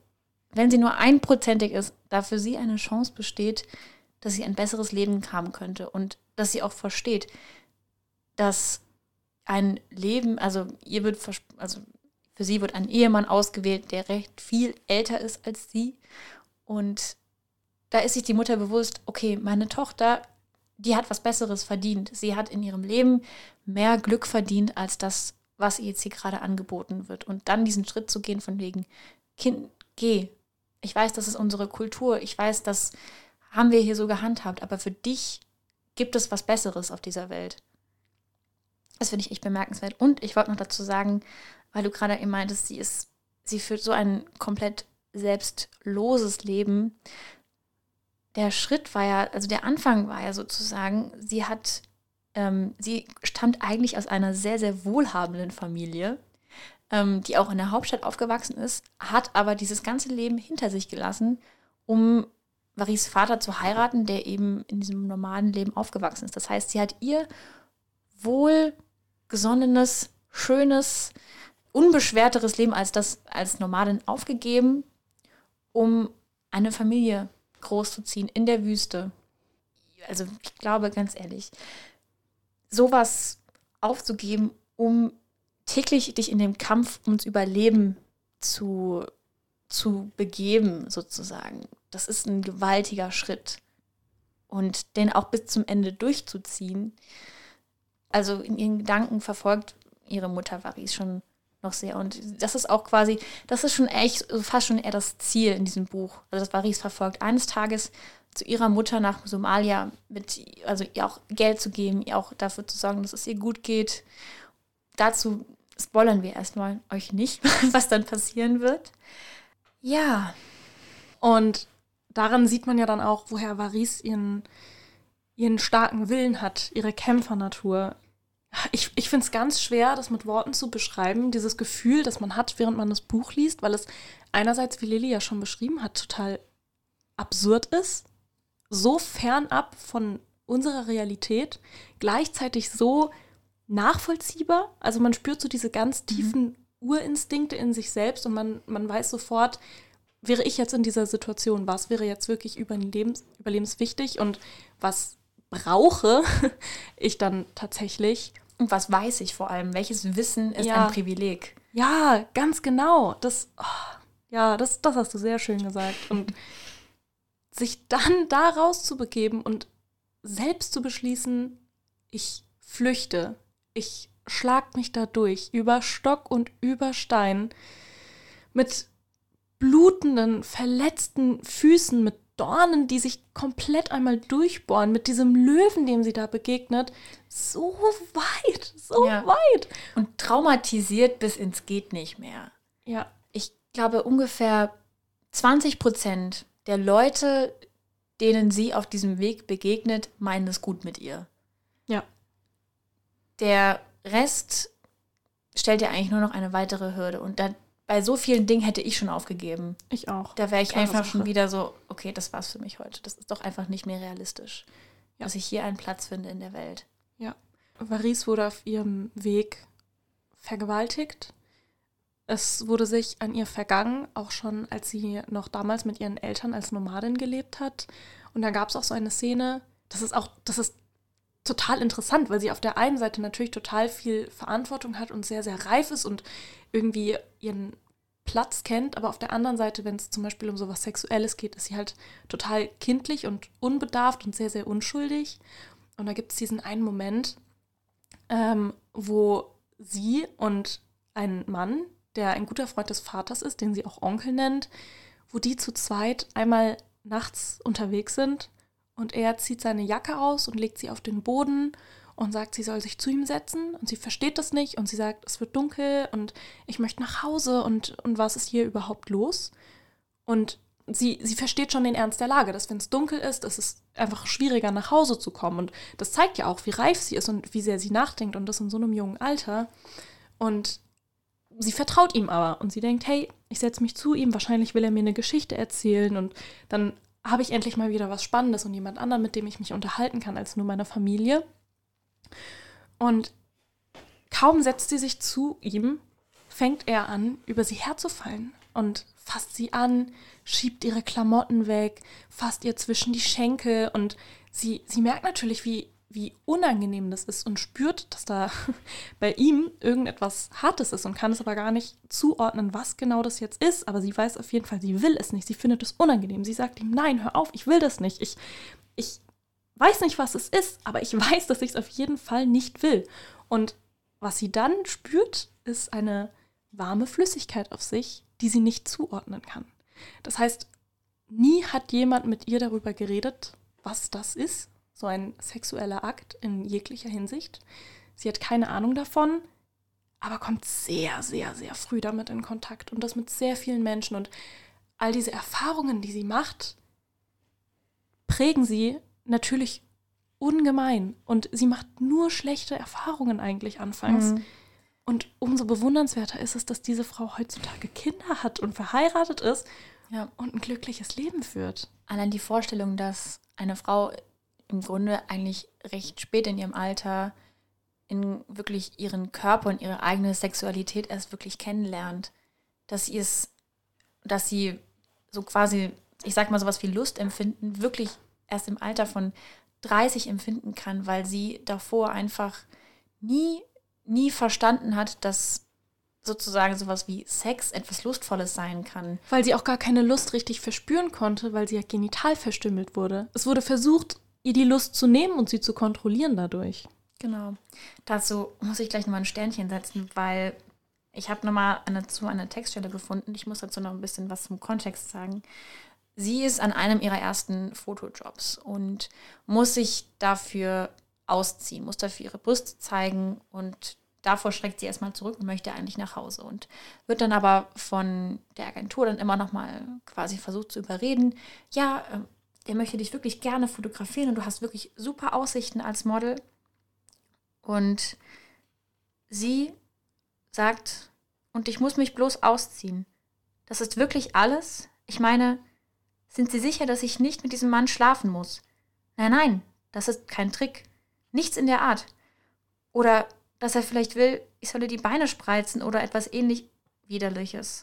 wenn sie nur einprozentig ist, da für sie eine Chance besteht, dass sie ein besseres Leben haben könnte und dass sie auch versteht, dass ein Leben, also ihr wird, also für sie wird ein Ehemann ausgewählt, der recht viel älter ist als sie. Und da ist sich die Mutter bewusst, okay, meine Tochter, die hat was Besseres verdient. Sie hat in ihrem Leben mehr Glück verdient als das, was ihr jetzt hier gerade angeboten wird. Und dann diesen Schritt zu gehen von wegen, Kind, geh. Ich weiß, das ist unsere Kultur. Ich weiß, das haben wir hier so gehandhabt. Aber für dich gibt es was Besseres auf dieser Welt. Das finde ich echt bemerkenswert. Und ich wollte noch dazu sagen, weil du gerade eben meintest, sie ist, sie führt so ein komplett selbstloses Leben. der Schritt war ja, also der Anfang war ja sozusagen, sie hat, ähm, sie stammt eigentlich aus einer sehr, sehr wohlhabenden Familie, ähm, die auch in der Hauptstadt aufgewachsen ist, hat aber dieses ganze Leben hinter sich gelassen, um Maries Vater zu heiraten, der eben in diesem normalen Leben aufgewachsen ist. Das heißt, sie hat ihr wohlgesonnenes, schönes, unbeschwerteres Leben als das als Nomadin aufgegeben, um eine Familie großzuziehen in der Wüste. Also ich glaube ganz ehrlich, sowas aufzugeben, um täglich dich in dem Kampf ums Überleben zu, zu begeben, sozusagen. Das ist ein gewaltiger Schritt. Und den auch bis zum Ende durchzuziehen. Also in ihren Gedanken verfolgt ihre Mutter Varis schon noch sehr. Und das ist auch quasi, das ist schon echt fast schon eher das Ziel in diesem Buch. Also das Varis verfolgt. Eines Tages zu ihrer Mutter nach Somalia mit, also ihr auch Geld zu geben, ihr auch dafür zu sorgen, dass es ihr gut geht. Dazu spoilern wir erstmal euch nicht, <laughs> was dann passieren wird. Ja. Und daran sieht man ja dann auch, woher Varis ihren, ihren starken Willen hat, ihre Kämpfernatur, ich, ich finde es ganz schwer, das mit Worten zu beschreiben, dieses Gefühl, das man hat, während man das Buch liest, weil es einerseits, wie Lilly ja schon beschrieben hat, total absurd ist, so fernab von unserer Realität, gleichzeitig so nachvollziehbar. Also man spürt so diese ganz mhm. tiefen mhm. Urinstinkte in sich selbst und man, man weiß sofort, wäre ich jetzt in dieser Situation, was wäre jetzt wirklich überlebens, überlebenswichtig und was brauche <laughs> ich dann tatsächlich. Und was weiß ich vor allem? Welches Wissen ist ja. ein Privileg? Ja, ganz genau. Das, oh, ja, das, das hast du sehr schön gesagt. Und <laughs> sich dann da rauszubegeben und selbst zu beschließen, ich flüchte, ich schlag mich da durch, über Stock und über Stein, mit blutenden, verletzten Füßen, mit Dornen, die sich komplett einmal durchbohren, mit diesem Löwen, dem sie da begegnet, so weit, so ja. weit. Und traumatisiert bis ins Geht nicht mehr. Ja. Ich glaube, ungefähr 20 Prozent der Leute, denen sie auf diesem Weg begegnet, meinen es gut mit ihr. Ja. Der Rest stellt ja eigentlich nur noch eine weitere Hürde. Und da bei so vielen Dingen hätte ich schon aufgegeben. Ich auch. Da wäre ich Klare einfach Sache. schon wieder so, okay, das war's für mich heute. Das ist doch einfach nicht mehr realistisch, ja. dass ich hier einen Platz finde in der Welt. Ja. Varis wurde auf ihrem Weg vergewaltigt. Es wurde sich an ihr vergangen, auch schon als sie noch damals mit ihren Eltern als Nomadin gelebt hat. Und da gab es auch so eine Szene, das ist auch, das ist total interessant, weil sie auf der einen Seite natürlich total viel Verantwortung hat und sehr, sehr reif ist und irgendwie ihren Platz kennt, aber auf der anderen Seite, wenn es zum Beispiel um sowas Sexuelles geht, ist sie halt total kindlich und unbedarft und sehr, sehr unschuldig. Und da gibt es diesen einen Moment, ähm, wo sie und ein Mann, der ein guter Freund des Vaters ist, den sie auch Onkel nennt, wo die zu zweit einmal nachts unterwegs sind und er zieht seine Jacke aus und legt sie auf den Boden und sagt, sie soll sich zu ihm setzen. Und sie versteht das nicht und sie sagt, es wird dunkel und ich möchte nach Hause. Und, und was ist hier überhaupt los? Und sie, sie versteht schon den Ernst der Lage, dass wenn es dunkel ist, ist es einfach schwieriger nach Hause zu kommen. Und das zeigt ja auch, wie reif sie ist und wie sehr sie nachdenkt und das in so einem jungen Alter. Und sie vertraut ihm aber und sie denkt, hey, ich setze mich zu ihm, wahrscheinlich will er mir eine Geschichte erzählen. Und dann habe ich endlich mal wieder was Spannendes und jemand anderen, mit dem ich mich unterhalten kann, als nur meine Familie. Und kaum setzt sie sich zu ihm, fängt er an, über sie herzufallen und fasst sie an, schiebt ihre Klamotten weg, fasst ihr zwischen die Schenkel und sie, sie merkt natürlich, wie, wie unangenehm das ist und spürt, dass da <laughs> bei ihm irgendetwas Hartes ist und kann es aber gar nicht zuordnen, was genau das jetzt ist. Aber sie weiß auf jeden Fall, sie will es nicht. Sie findet es unangenehm. Sie sagt ihm, nein, hör auf, ich will das nicht. Ich, ich weiß nicht, was es ist, aber ich <laughs> weiß, dass ich es auf jeden Fall nicht will. Und was sie dann spürt, ist eine warme Flüssigkeit auf sich, die sie nicht zuordnen kann. Das heißt, nie hat jemand mit ihr darüber geredet, was das ist, so ein sexueller Akt in jeglicher Hinsicht. Sie hat keine Ahnung davon, aber kommt sehr, sehr, sehr früh damit in Kontakt und das mit sehr vielen Menschen und all diese Erfahrungen, die sie macht, prägen sie natürlich ungemein. Und sie macht nur schlechte Erfahrungen eigentlich anfangs. Mhm. Und umso bewundernswerter ist es, dass diese Frau heutzutage Kinder hat und verheiratet ist ja. und ein glückliches Leben führt. Allein die Vorstellung, dass eine Frau im Grunde eigentlich recht spät in ihrem Alter in wirklich ihren Körper und ihre eigene Sexualität erst wirklich kennenlernt, dass sie es, dass sie so quasi, ich sag mal sowas wie Lust empfinden, wirklich erst im Alter von 30 empfinden kann, weil sie davor einfach nie, nie verstanden hat, dass sozusagen sowas wie Sex etwas Lustvolles sein kann. Weil sie auch gar keine Lust richtig verspüren konnte, weil sie ja genital verstümmelt wurde. Es wurde versucht, ihr die Lust zu nehmen und sie zu kontrollieren dadurch. Genau. Dazu muss ich gleich nochmal ein Sternchen setzen, weil ich habe nochmal eine, zu einer Textstelle gefunden. Ich muss dazu noch ein bisschen was zum Kontext sagen. Sie ist an einem ihrer ersten Fotojobs und muss sich dafür ausziehen, muss dafür ihre Brüste zeigen und davor schreckt sie erstmal zurück und möchte eigentlich nach Hause und wird dann aber von der Agentur dann immer noch mal quasi versucht zu überreden, ja, ähm, der möchte dich wirklich gerne fotografieren und du hast wirklich super Aussichten als Model. Und sie sagt, und ich muss mich bloß ausziehen. Das ist wirklich alles? Ich meine, sind Sie sicher, dass ich nicht mit diesem Mann schlafen muss? Nein, nein, das ist kein Trick. Nichts in der Art. Oder dass er vielleicht will, ich solle die Beine spreizen oder etwas ähnlich Widerliches.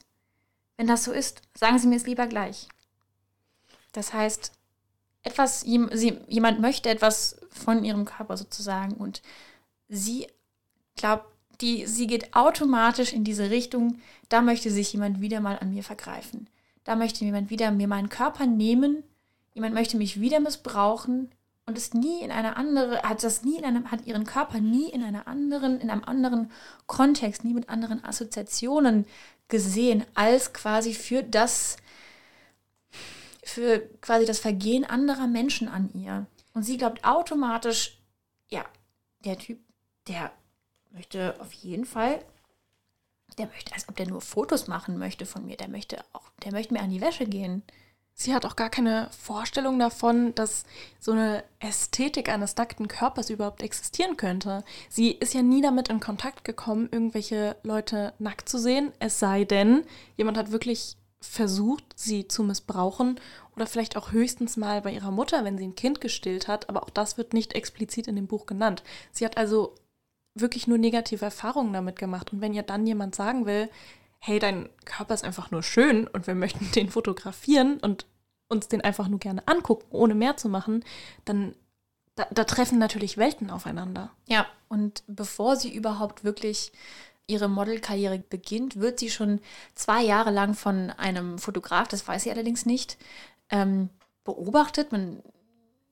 Wenn das so ist, sagen Sie mir es lieber gleich. Das heißt, etwas, jemand möchte etwas von ihrem Körper sozusagen und sie glaubt, die, sie geht automatisch in diese Richtung, da möchte sich jemand wieder mal an mir vergreifen. Da möchte jemand wieder mir meinen Körper nehmen, jemand möchte mich wieder missbrauchen und ist nie in einer andere, hat das nie in einem, hat ihren Körper nie in einer anderen, in einem anderen Kontext, nie mit anderen Assoziationen gesehen, als quasi für das, für quasi das Vergehen anderer Menschen an ihr. Und sie glaubt automatisch, ja, der Typ, der möchte auf jeden Fall, der möchte, als ob der nur Fotos machen möchte von mir, der möchte auch, der möchte mir an die Wäsche gehen. Sie hat auch gar keine Vorstellung davon, dass so eine Ästhetik eines nackten Körpers überhaupt existieren könnte. Sie ist ja nie damit in Kontakt gekommen, irgendwelche Leute nackt zu sehen, es sei denn, jemand hat wirklich versucht, sie zu missbrauchen oder vielleicht auch höchstens mal bei ihrer Mutter, wenn sie ein Kind gestillt hat, aber auch das wird nicht explizit in dem Buch genannt. Sie hat also wirklich nur negative Erfahrungen damit gemacht. Und wenn ihr dann jemand sagen will, hey, dein Körper ist einfach nur schön und wir möchten <laughs> den fotografieren und uns den einfach nur gerne angucken, ohne mehr zu machen, dann da, da treffen natürlich Welten aufeinander. Ja, und bevor sie überhaupt wirklich ihre Modelkarriere beginnt, wird sie schon zwei Jahre lang von einem Fotograf, das weiß sie allerdings nicht, ähm, beobachtet. Man,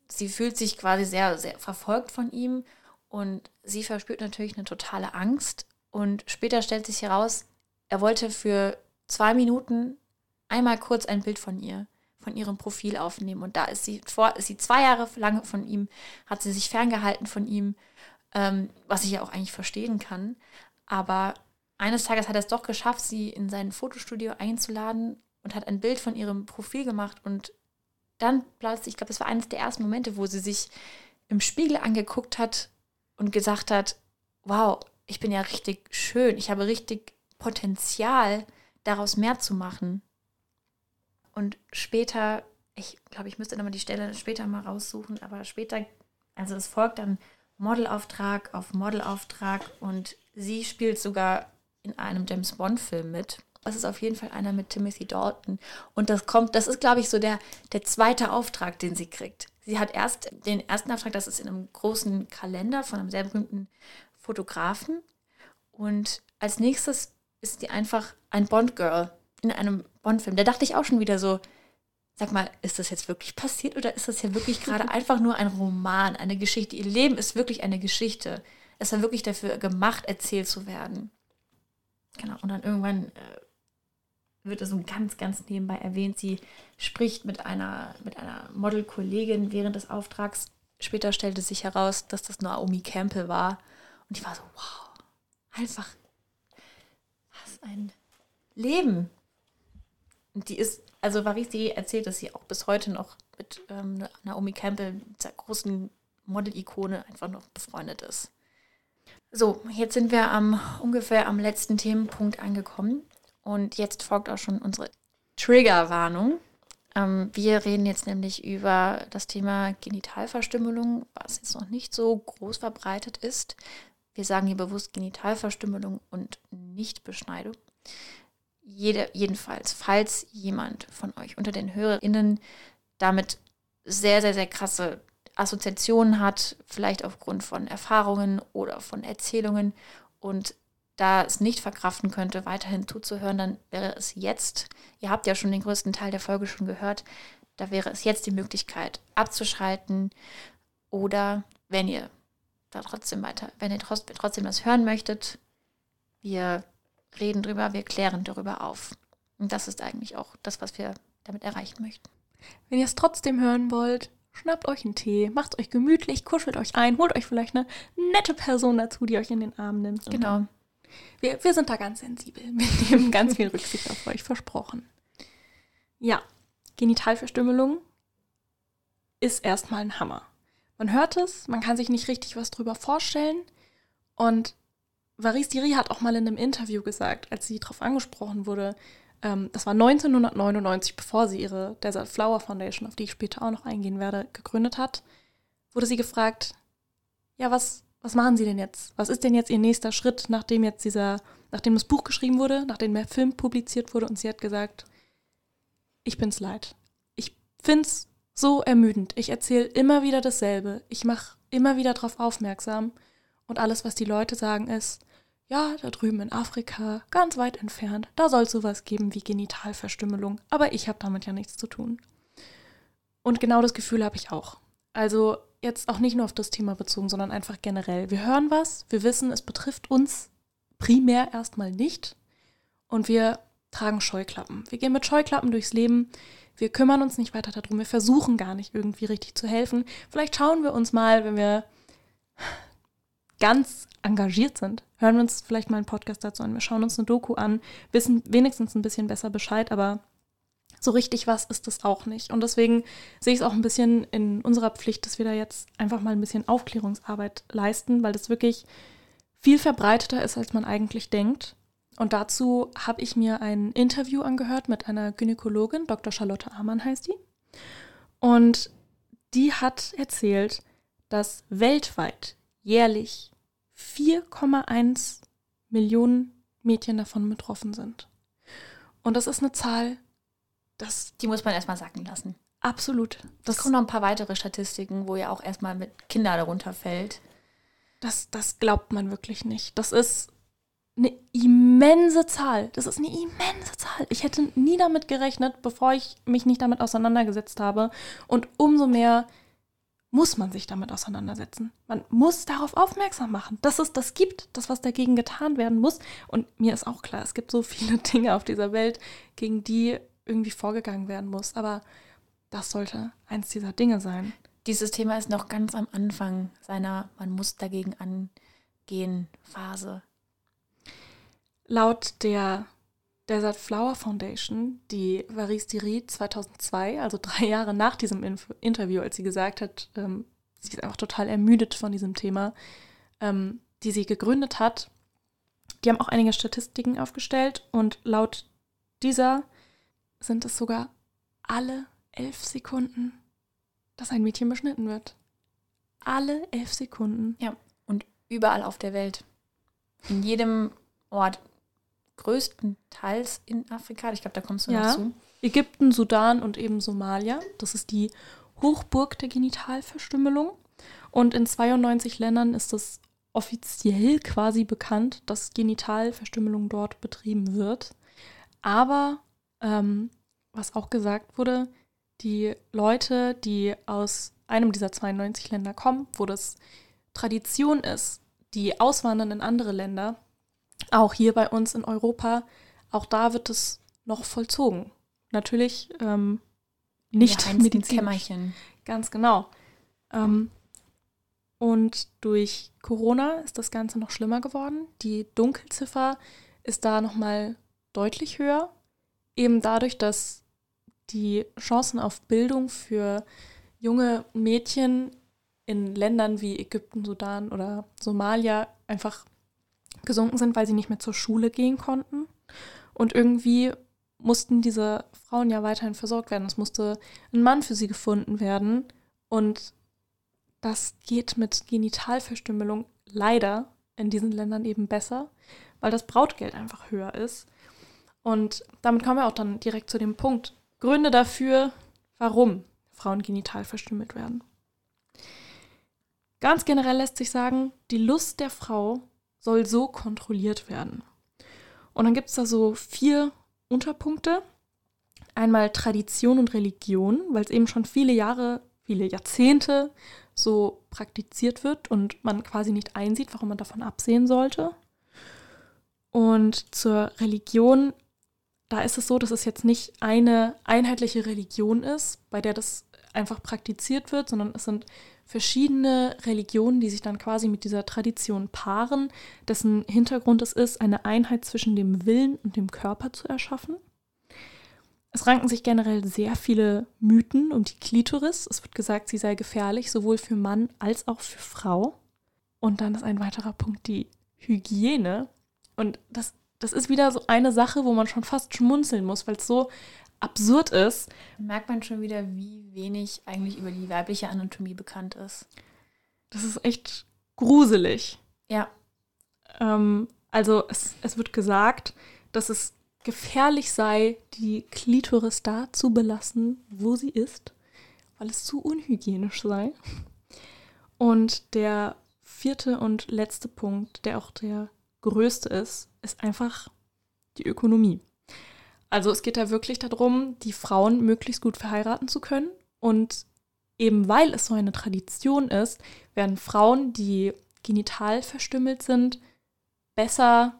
sie fühlt sich quasi sehr, sehr verfolgt von ihm und sie verspürt natürlich eine totale Angst. Und später stellt sich heraus, er wollte für zwei Minuten einmal kurz ein Bild von ihr, von ihrem Profil aufnehmen. Und da ist sie vor, ist sie zwei Jahre lang von ihm, hat sie sich ferngehalten von ihm, ähm, was ich ja auch eigentlich verstehen kann. Aber eines Tages hat er es doch geschafft, sie in sein Fotostudio einzuladen und hat ein Bild von ihrem Profil gemacht. Und dann plötzlich, ich glaube, das war eines der ersten Momente, wo sie sich im Spiegel angeguckt hat und gesagt hat, wow, ich bin ja richtig schön, ich habe richtig Potenzial, daraus mehr zu machen. Und später, ich glaube, ich müsste nochmal die Stelle später mal raussuchen, aber später, also es folgt dann Modelauftrag auf Modelauftrag und sie spielt sogar in einem James Bond-Film mit. Das ist auf jeden Fall einer mit Timothy Dalton. Und das kommt, das ist, glaube ich, so der, der zweite Auftrag, den sie kriegt. Sie hat erst den ersten Auftrag, das ist in einem großen Kalender von einem sehr berühmten Fotografen. Und als nächstes ist sie einfach ein Bond-Girl in einem Bond-Film. Da dachte ich auch schon wieder so, sag mal, ist das jetzt wirklich passiert oder ist das ja wirklich gerade <laughs> einfach nur ein Roman, eine Geschichte? Ihr Leben ist wirklich eine Geschichte. Es war wirklich dafür gemacht, erzählt zu werden. Genau, und dann irgendwann äh, wird es so ganz, ganz nebenbei erwähnt. Sie spricht mit einer, mit einer Modelkollegin während des Auftrags. Später stellte sich heraus, dass das Naomi Campbell war. Und ich war so, wow, einfach, was ein Leben. Und die ist, Also Varisi erzählt, dass sie auch bis heute noch mit ähm, Naomi Campbell, dieser großen Model-Ikone, einfach noch befreundet ist. So, jetzt sind wir am ungefähr am letzten Themenpunkt angekommen. Und jetzt folgt auch schon unsere Triggerwarnung. Ähm, wir reden jetzt nämlich über das Thema Genitalverstümmelung, was jetzt noch nicht so groß verbreitet ist. Wir sagen hier bewusst Genitalverstümmelung und nicht Beschneidung. Jede, jedenfalls, falls jemand von euch unter den HörerInnen damit sehr, sehr, sehr krasse Assoziationen hat, vielleicht aufgrund von Erfahrungen oder von Erzählungen und da es nicht verkraften könnte, weiterhin zuzuhören, dann wäre es jetzt, ihr habt ja schon den größten Teil der Folge schon gehört, da wäre es jetzt die Möglichkeit abzuschalten oder wenn ihr da trotzdem weiter, wenn ihr trotzdem das hören möchtet, wir reden drüber, wir klären darüber auf. Und das ist eigentlich auch das, was wir damit erreichen möchten. Wenn ihr es trotzdem hören wollt, schnappt euch einen Tee, macht euch gemütlich, kuschelt euch ein, holt euch vielleicht eine nette Person dazu, die euch in den Arm nimmt. Genau. Wir, wir sind da ganz sensibel. Wir <laughs> nehmen ganz viel Rücksicht auf euch, versprochen. Ja, Genitalverstümmelung ist erstmal ein Hammer. Man hört es, man kann sich nicht richtig was drüber vorstellen. Und Varis Diri hat auch mal in einem Interview gesagt, als sie darauf angesprochen wurde, ähm, das war 1999, bevor sie ihre Desert Flower Foundation, auf die ich später auch noch eingehen werde, gegründet hat, wurde sie gefragt, ja, was, was machen Sie denn jetzt? Was ist denn jetzt Ihr nächster Schritt, nachdem jetzt dieser, nachdem das Buch geschrieben wurde, nachdem der Film publiziert wurde und sie hat gesagt, ich bin's leid. Ich find's so ermüdend. Ich erzähle immer wieder dasselbe. Ich mache immer wieder darauf aufmerksam. Und alles, was die Leute sagen, ist, ja, da drüben in Afrika, ganz weit entfernt, da soll es sowas geben wie Genitalverstümmelung. Aber ich habe damit ja nichts zu tun. Und genau das Gefühl habe ich auch. Also jetzt auch nicht nur auf das Thema bezogen, sondern einfach generell. Wir hören was, wir wissen, es betrifft uns primär erstmal nicht und wir tragen Scheuklappen. Wir gehen mit Scheuklappen durchs Leben. Wir kümmern uns nicht weiter darum. Wir versuchen gar nicht irgendwie richtig zu helfen. Vielleicht schauen wir uns mal, wenn wir ganz engagiert sind, hören wir uns vielleicht mal einen Podcast dazu an. Wir schauen uns eine Doku an, wissen wenigstens ein bisschen besser Bescheid, aber so richtig was ist es auch nicht. Und deswegen sehe ich es auch ein bisschen in unserer Pflicht, dass wir da jetzt einfach mal ein bisschen Aufklärungsarbeit leisten, weil das wirklich viel verbreiteter ist, als man eigentlich denkt. Und dazu habe ich mir ein Interview angehört mit einer Gynäkologin, Dr. Charlotte Amann heißt die. Und die hat erzählt, dass weltweit jährlich 4,1 Millionen Mädchen davon betroffen sind. Und das ist eine Zahl, das, die muss man erstmal sacken lassen. Absolut. Das kommen noch ein paar weitere Statistiken, wo ja auch erstmal mit Kinder darunter fällt. Das, das glaubt man wirklich nicht. Das ist eine immense Zahl. Das ist eine immense Zahl. Ich hätte nie damit gerechnet, bevor ich mich nicht damit auseinandergesetzt habe. Und umso mehr muss man sich damit auseinandersetzen. Man muss darauf aufmerksam machen, dass es das gibt, das, was dagegen getan werden muss. Und mir ist auch klar, es gibt so viele <laughs> Dinge auf dieser Welt, gegen die irgendwie vorgegangen werden muss. Aber das sollte eins dieser Dinge sein. Dieses Thema ist noch ganz am Anfang seiner Man muss dagegen angehen Phase. Laut der Desert Flower Foundation, die Varis Diri 2002, also drei Jahre nach diesem Inf Interview, als sie gesagt hat, ähm, sie ist einfach total ermüdet von diesem Thema, ähm, die sie gegründet hat, die haben auch einige Statistiken aufgestellt und laut dieser sind es sogar alle elf Sekunden, dass ein Mädchen beschnitten wird. Alle elf Sekunden. Ja, und überall auf der Welt. In jedem Ort, größtenteils in Afrika, ich glaube, da kommst du ja. noch zu. Ägypten, Sudan und eben Somalia. Das ist die Hochburg der Genitalverstümmelung. Und in 92 Ländern ist es offiziell quasi bekannt, dass Genitalverstümmelung dort betrieben wird. Aber ähm, was auch gesagt wurde, die Leute, die aus einem dieser 92 Länder kommen, wo das Tradition ist, die auswandern in andere Länder, auch hier bei uns in Europa, auch da wird es noch vollzogen. Natürlich ähm, nicht mit dem Kämmerchen. Ganz genau. Ähm, und durch Corona ist das Ganze noch schlimmer geworden. Die Dunkelziffer ist da nochmal deutlich höher eben dadurch, dass die Chancen auf Bildung für junge Mädchen in Ländern wie Ägypten, Sudan oder Somalia einfach gesunken sind, weil sie nicht mehr zur Schule gehen konnten. Und irgendwie mussten diese Frauen ja weiterhin versorgt werden. Es musste ein Mann für sie gefunden werden. Und das geht mit Genitalverstümmelung leider in diesen Ländern eben besser, weil das Brautgeld einfach höher ist. Und damit kommen wir auch dann direkt zu dem Punkt. Gründe dafür, warum Frauen genital verstümmelt werden. Ganz generell lässt sich sagen, die Lust der Frau soll so kontrolliert werden. Und dann gibt es da so vier Unterpunkte. Einmal Tradition und Religion, weil es eben schon viele Jahre, viele Jahrzehnte so praktiziert wird und man quasi nicht einsieht, warum man davon absehen sollte. Und zur Religion, da ist es so, dass es jetzt nicht eine einheitliche Religion ist, bei der das einfach praktiziert wird, sondern es sind verschiedene Religionen, die sich dann quasi mit dieser Tradition paaren, dessen Hintergrund es ist, eine Einheit zwischen dem Willen und dem Körper zu erschaffen. Es ranken sich generell sehr viele Mythen um die Klitoris. Es wird gesagt, sie sei gefährlich, sowohl für Mann als auch für Frau. Und dann ist ein weiterer Punkt die Hygiene. Und das, das ist wieder so eine Sache, wo man schon fast schmunzeln muss, weil es so absurd ist. Merkt man schon wieder, wie wenig eigentlich über die weibliche Anatomie bekannt ist. Das ist echt gruselig. Ja. Ähm, also es, es wird gesagt, dass es gefährlich sei, die Klitoris da zu belassen, wo sie ist, weil es zu unhygienisch sei. Und der vierte und letzte Punkt, der auch der größte ist, ist einfach die Ökonomie. Also es geht da wirklich darum, die Frauen möglichst gut verheiraten zu können. Und eben weil es so eine Tradition ist, werden Frauen, die genital verstümmelt sind, besser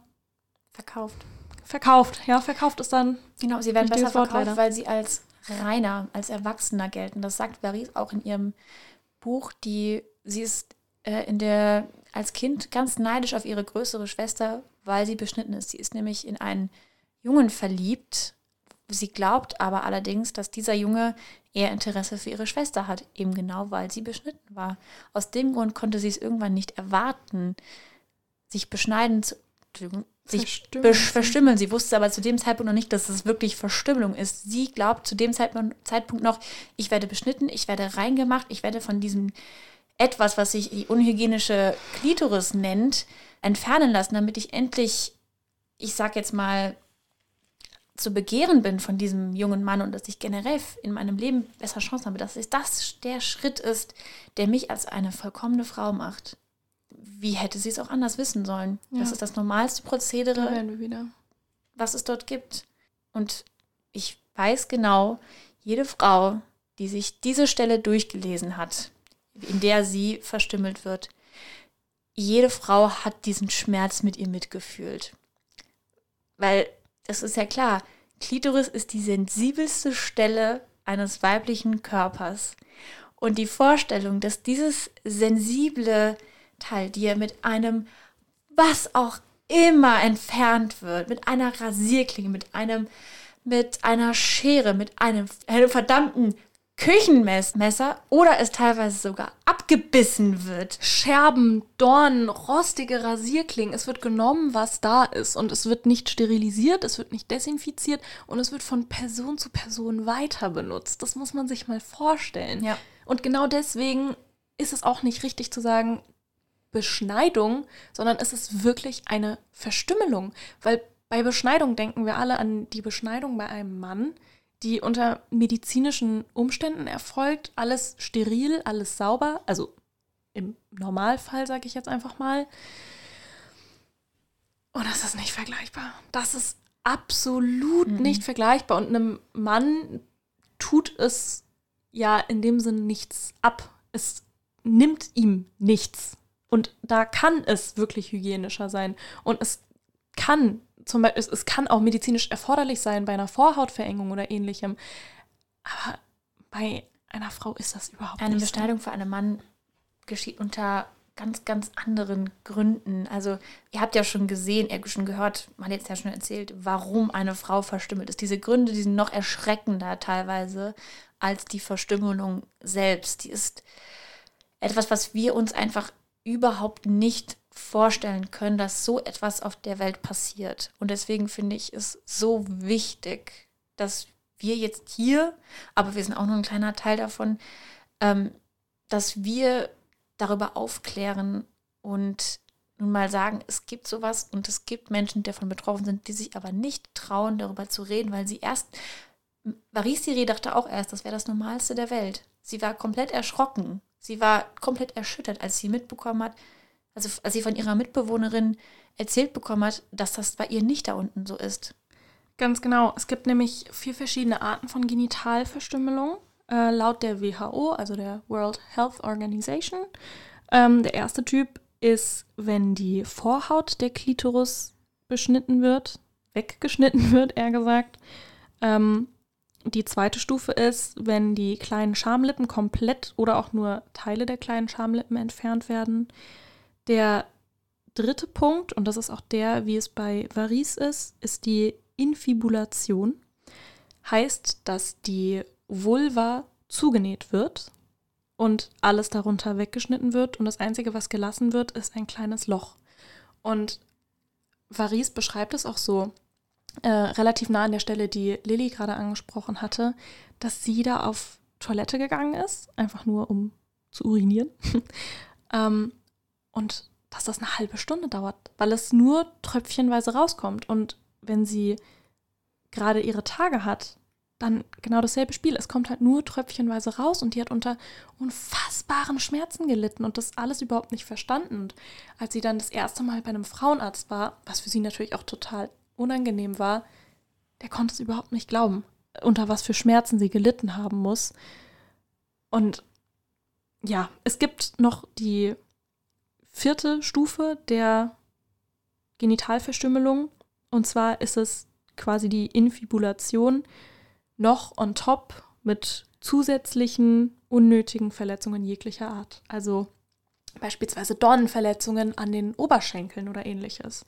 verkauft. Verkauft, ja, verkauft ist dann. Genau, sie werden besser verkauft, leider. weil sie als reiner, als Erwachsener gelten. Das sagt Varys auch in ihrem Buch. Die, sie ist äh, in der, als Kind ganz neidisch auf ihre größere Schwester, weil sie beschnitten ist. Sie ist nämlich in einen Jungen verliebt. Sie glaubt aber allerdings, dass dieser Junge eher Interesse für ihre Schwester hat, eben genau weil sie beschnitten war. Aus dem Grund konnte sie es irgendwann nicht erwarten, sich beschneiden zu, sich verstümmeln. Sie wusste aber zu dem Zeitpunkt noch nicht, dass es wirklich Verstümmelung ist. Sie glaubt zu dem Zeitpunkt noch, ich werde beschnitten, ich werde reingemacht, ich werde von diesem etwas, was sich die unhygienische Klitoris nennt, entfernen lassen, damit ich endlich, ich sag jetzt mal, zu begehren bin von diesem jungen Mann und dass ich generell in meinem Leben besser Chancen habe, dass das der Schritt ist, der mich als eine vollkommene Frau macht. Wie hätte sie es auch anders wissen sollen? Ja. Das ist das normalste Prozedere, was es dort gibt. Und ich weiß genau, jede Frau, die sich diese Stelle durchgelesen hat, in der sie verstümmelt wird, jede Frau hat diesen Schmerz mit ihr mitgefühlt. Weil das ist ja klar, Klitoris ist die sensibelste Stelle eines weiblichen Körpers. Und die Vorstellung, dass dieses sensible Teil dir mit einem, was auch immer entfernt wird, mit einer Rasierklinge, mit einem, mit einer Schere, mit einem, einem verdammten Küchenmesser oder es teilweise sogar abgebissen wird. Scherben, Dornen, rostige Rasierklingen. Es wird genommen, was da ist. Und es wird nicht sterilisiert, es wird nicht desinfiziert und es wird von Person zu Person weiter benutzt. Das muss man sich mal vorstellen. Ja. Und genau deswegen ist es auch nicht richtig zu sagen, Beschneidung, sondern es ist wirklich eine Verstümmelung. Weil bei Beschneidung denken wir alle an die Beschneidung bei einem Mann die unter medizinischen Umständen erfolgt. Alles steril, alles sauber. Also im Normalfall, sage ich jetzt einfach mal. Und das ist nicht vergleichbar. Das ist absolut mhm. nicht vergleichbar. Und einem Mann tut es ja in dem Sinne nichts ab. Es nimmt ihm nichts. Und da kann es wirklich hygienischer sein. Und es kann zum Beispiel, es, es kann auch medizinisch erforderlich sein bei einer Vorhautverengung oder ähnlichem. Aber bei einer Frau ist das überhaupt Eine nicht Beschneidung so. für einen Mann geschieht unter ganz, ganz anderen Gründen. Also ihr habt ja schon gesehen, ihr habt schon gehört, man hat jetzt ja schon erzählt, warum eine Frau verstümmelt ist. Diese Gründe, die sind noch erschreckender teilweise als die Verstümmelung selbst. Die ist etwas, was wir uns einfach überhaupt nicht vorstellen können, dass so etwas auf der Welt passiert. Und deswegen finde ich es so wichtig, dass wir jetzt hier, aber wir sind auch nur ein kleiner Teil davon, ähm, dass wir darüber aufklären und nun mal sagen, es gibt sowas und es gibt Menschen, die davon betroffen sind, die sich aber nicht trauen, darüber zu reden, weil sie erst, Marie dachte auch erst, das wäre das Normalste der Welt. Sie war komplett erschrocken. Sie war komplett erschüttert, als sie mitbekommen hat, also als sie von ihrer Mitbewohnerin erzählt bekommen hat, dass das bei ihr nicht da unten so ist. Ganz genau. Es gibt nämlich vier verschiedene Arten von Genitalverstümmelung äh, laut der WHO, also der World Health Organization. Ähm, der erste Typ ist, wenn die Vorhaut der Klitoris beschnitten wird, weggeschnitten <laughs> wird, eher gesagt. Ähm, die zweite Stufe ist, wenn die kleinen Schamlippen komplett oder auch nur Teile der kleinen Schamlippen entfernt werden. Der dritte Punkt, und das ist auch der, wie es bei Varis ist, ist die Infibulation. Heißt, dass die Vulva zugenäht wird und alles darunter weggeschnitten wird und das Einzige, was gelassen wird, ist ein kleines Loch. Und Varis beschreibt es auch so, äh, relativ nah an der Stelle, die Lilly gerade angesprochen hatte, dass sie da auf Toilette gegangen ist, einfach nur um zu urinieren. <laughs> ähm, und dass das eine halbe Stunde dauert, weil es nur tröpfchenweise rauskommt. Und wenn sie gerade ihre Tage hat, dann genau dasselbe Spiel. Es kommt halt nur tröpfchenweise raus und die hat unter unfassbaren Schmerzen gelitten und das alles überhaupt nicht verstanden. Und als sie dann das erste Mal bei einem Frauenarzt war, was für sie natürlich auch total unangenehm war, der konnte es überhaupt nicht glauben, unter was für Schmerzen sie gelitten haben muss. Und ja, es gibt noch die vierte Stufe der Genitalverstümmelung. Und zwar ist es quasi die Infibulation noch on top mit zusätzlichen unnötigen Verletzungen jeglicher Art. Also beispielsweise Dornenverletzungen an den Oberschenkeln oder ähnliches.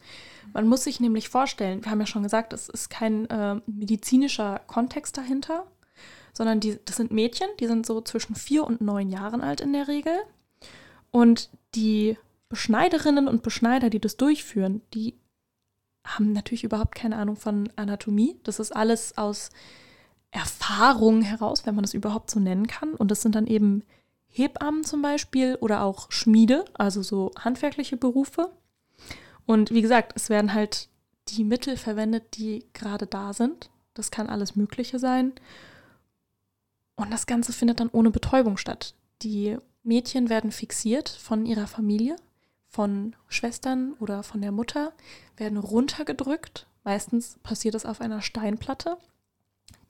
Man muss sich nämlich vorstellen, wir haben ja schon gesagt, es ist kein äh, medizinischer Kontext dahinter, sondern die, das sind Mädchen, die sind so zwischen vier und neun Jahren alt in der Regel. Und die Beschneiderinnen und Beschneider, die das durchführen, die haben natürlich überhaupt keine Ahnung von Anatomie. Das ist alles aus Erfahrung heraus, wenn man das überhaupt so nennen kann. Und das sind dann eben Hebammen zum Beispiel oder auch Schmiede, also so handwerkliche Berufe. Und wie gesagt, es werden halt die Mittel verwendet, die gerade da sind. Das kann alles Mögliche sein. Und das Ganze findet dann ohne Betäubung statt. Die Mädchen werden fixiert von ihrer Familie, von Schwestern oder von der Mutter, werden runtergedrückt. Meistens passiert das auf einer Steinplatte.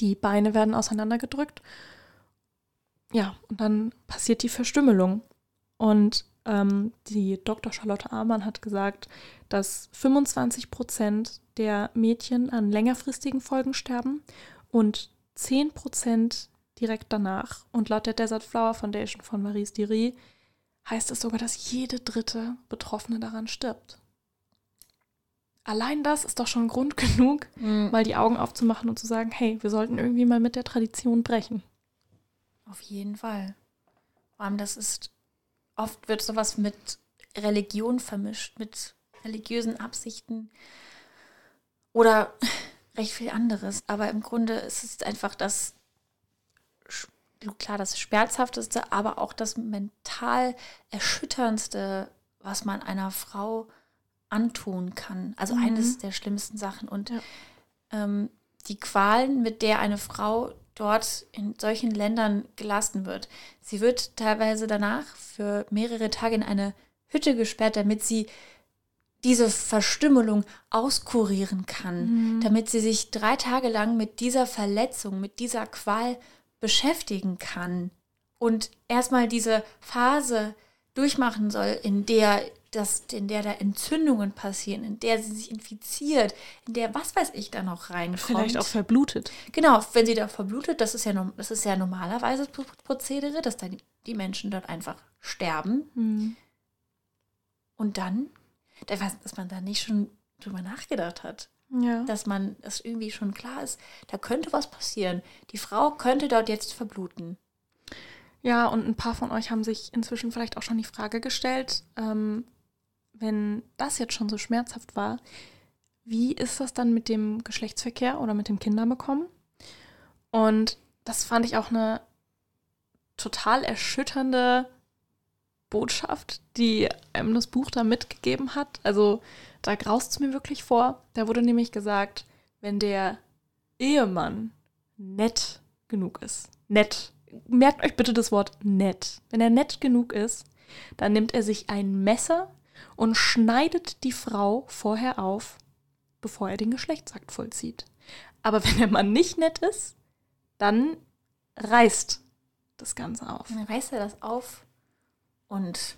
Die Beine werden auseinandergedrückt ja, und dann passiert die Verstümmelung. Und ähm, die Dr. Charlotte Amann hat gesagt, dass 25 Prozent der Mädchen an längerfristigen Folgen sterben und 10 Prozent direkt danach. Und laut der Desert Flower Foundation von Maurice Diry heißt es sogar, dass jede dritte Betroffene daran stirbt. Allein das ist doch schon Grund <laughs> genug, mhm. mal die Augen aufzumachen und zu sagen, hey, wir sollten irgendwie mal mit der Tradition brechen. Auf jeden Fall. Vor allem, das ist, oft wird sowas mit Religion vermischt, mit religiösen Absichten oder <laughs> recht viel anderes. Aber im Grunde ist es einfach das, klar, das Schmerzhafteste, aber auch das mental Erschütterndste, was man einer Frau antun kann. Also mhm. eines der schlimmsten Sachen. Und ja. ähm, die Qualen, mit der eine Frau dort in solchen Ländern gelassen wird. Sie wird teilweise danach für mehrere Tage in eine Hütte gesperrt, damit sie diese Verstümmelung auskurieren kann, mhm. damit sie sich drei Tage lang mit dieser Verletzung, mit dieser Qual beschäftigen kann und erstmal diese Phase durchmachen soll, in der dass in der da Entzündungen passieren, in der sie sich infiziert, in der was weiß ich da noch reinkommt. Vielleicht auch verblutet. Genau, wenn sie da verblutet, das ist ja, das ist ja normalerweise Prozedere, dass dann die Menschen dort einfach sterben. Mhm. Und dann, dass man da nicht schon drüber nachgedacht hat. Ja. Dass man, dass irgendwie schon klar ist, da könnte was passieren. Die Frau könnte dort jetzt verbluten. Ja, und ein paar von euch haben sich inzwischen vielleicht auch schon die Frage gestellt, ähm, wenn das jetzt schon so schmerzhaft war, wie ist das dann mit dem Geschlechtsverkehr oder mit dem Kinderbekommen? Und das fand ich auch eine total erschütternde Botschaft, die einem das Buch da mitgegeben hat. Also da graust es mir wirklich vor. Da wurde nämlich gesagt, wenn der Ehemann nett genug ist, nett, merkt euch bitte das Wort nett. Wenn er nett genug ist, dann nimmt er sich ein Messer und schneidet die Frau vorher auf, bevor er den Geschlechtsakt vollzieht. Aber wenn der Mann nicht nett ist, dann reißt das Ganze auf. Dann reißt er das auf und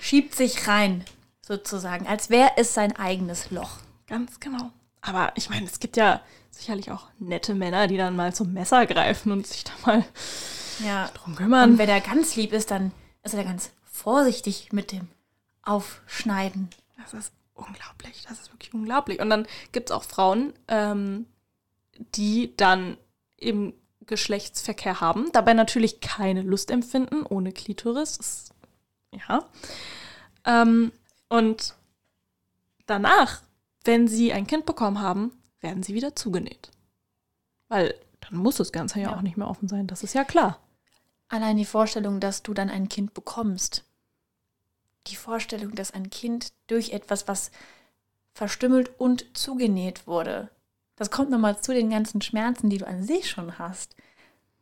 schiebt sich rein, sozusagen, als wäre es sein eigenes Loch. Ganz genau. Aber ich meine, es gibt ja sicherlich auch nette Männer, die dann mal zum Messer greifen und sich da mal Ja. drum kümmern. Und wenn er ganz lieb ist, dann ist er ganz vorsichtig mit dem Aufschneiden. Das ist unglaublich. Das ist wirklich unglaublich. Und dann gibt es auch Frauen, ähm, die dann eben Geschlechtsverkehr haben, dabei natürlich keine Lust empfinden, ohne Klitoris. Das, ja. Ähm, und danach, wenn sie ein Kind bekommen haben, werden sie wieder zugenäht. Weil dann muss das Ganze ja, Ja. auch nicht mehr offen sein. Das ist ja klar. Allein die Vorstellung, dass du dann ein Kind bekommst. Die Vorstellung, dass ein Kind durch etwas, was verstümmelt und zugenäht wurde, das kommt nochmal zu den ganzen Schmerzen, die du an sich schon hast,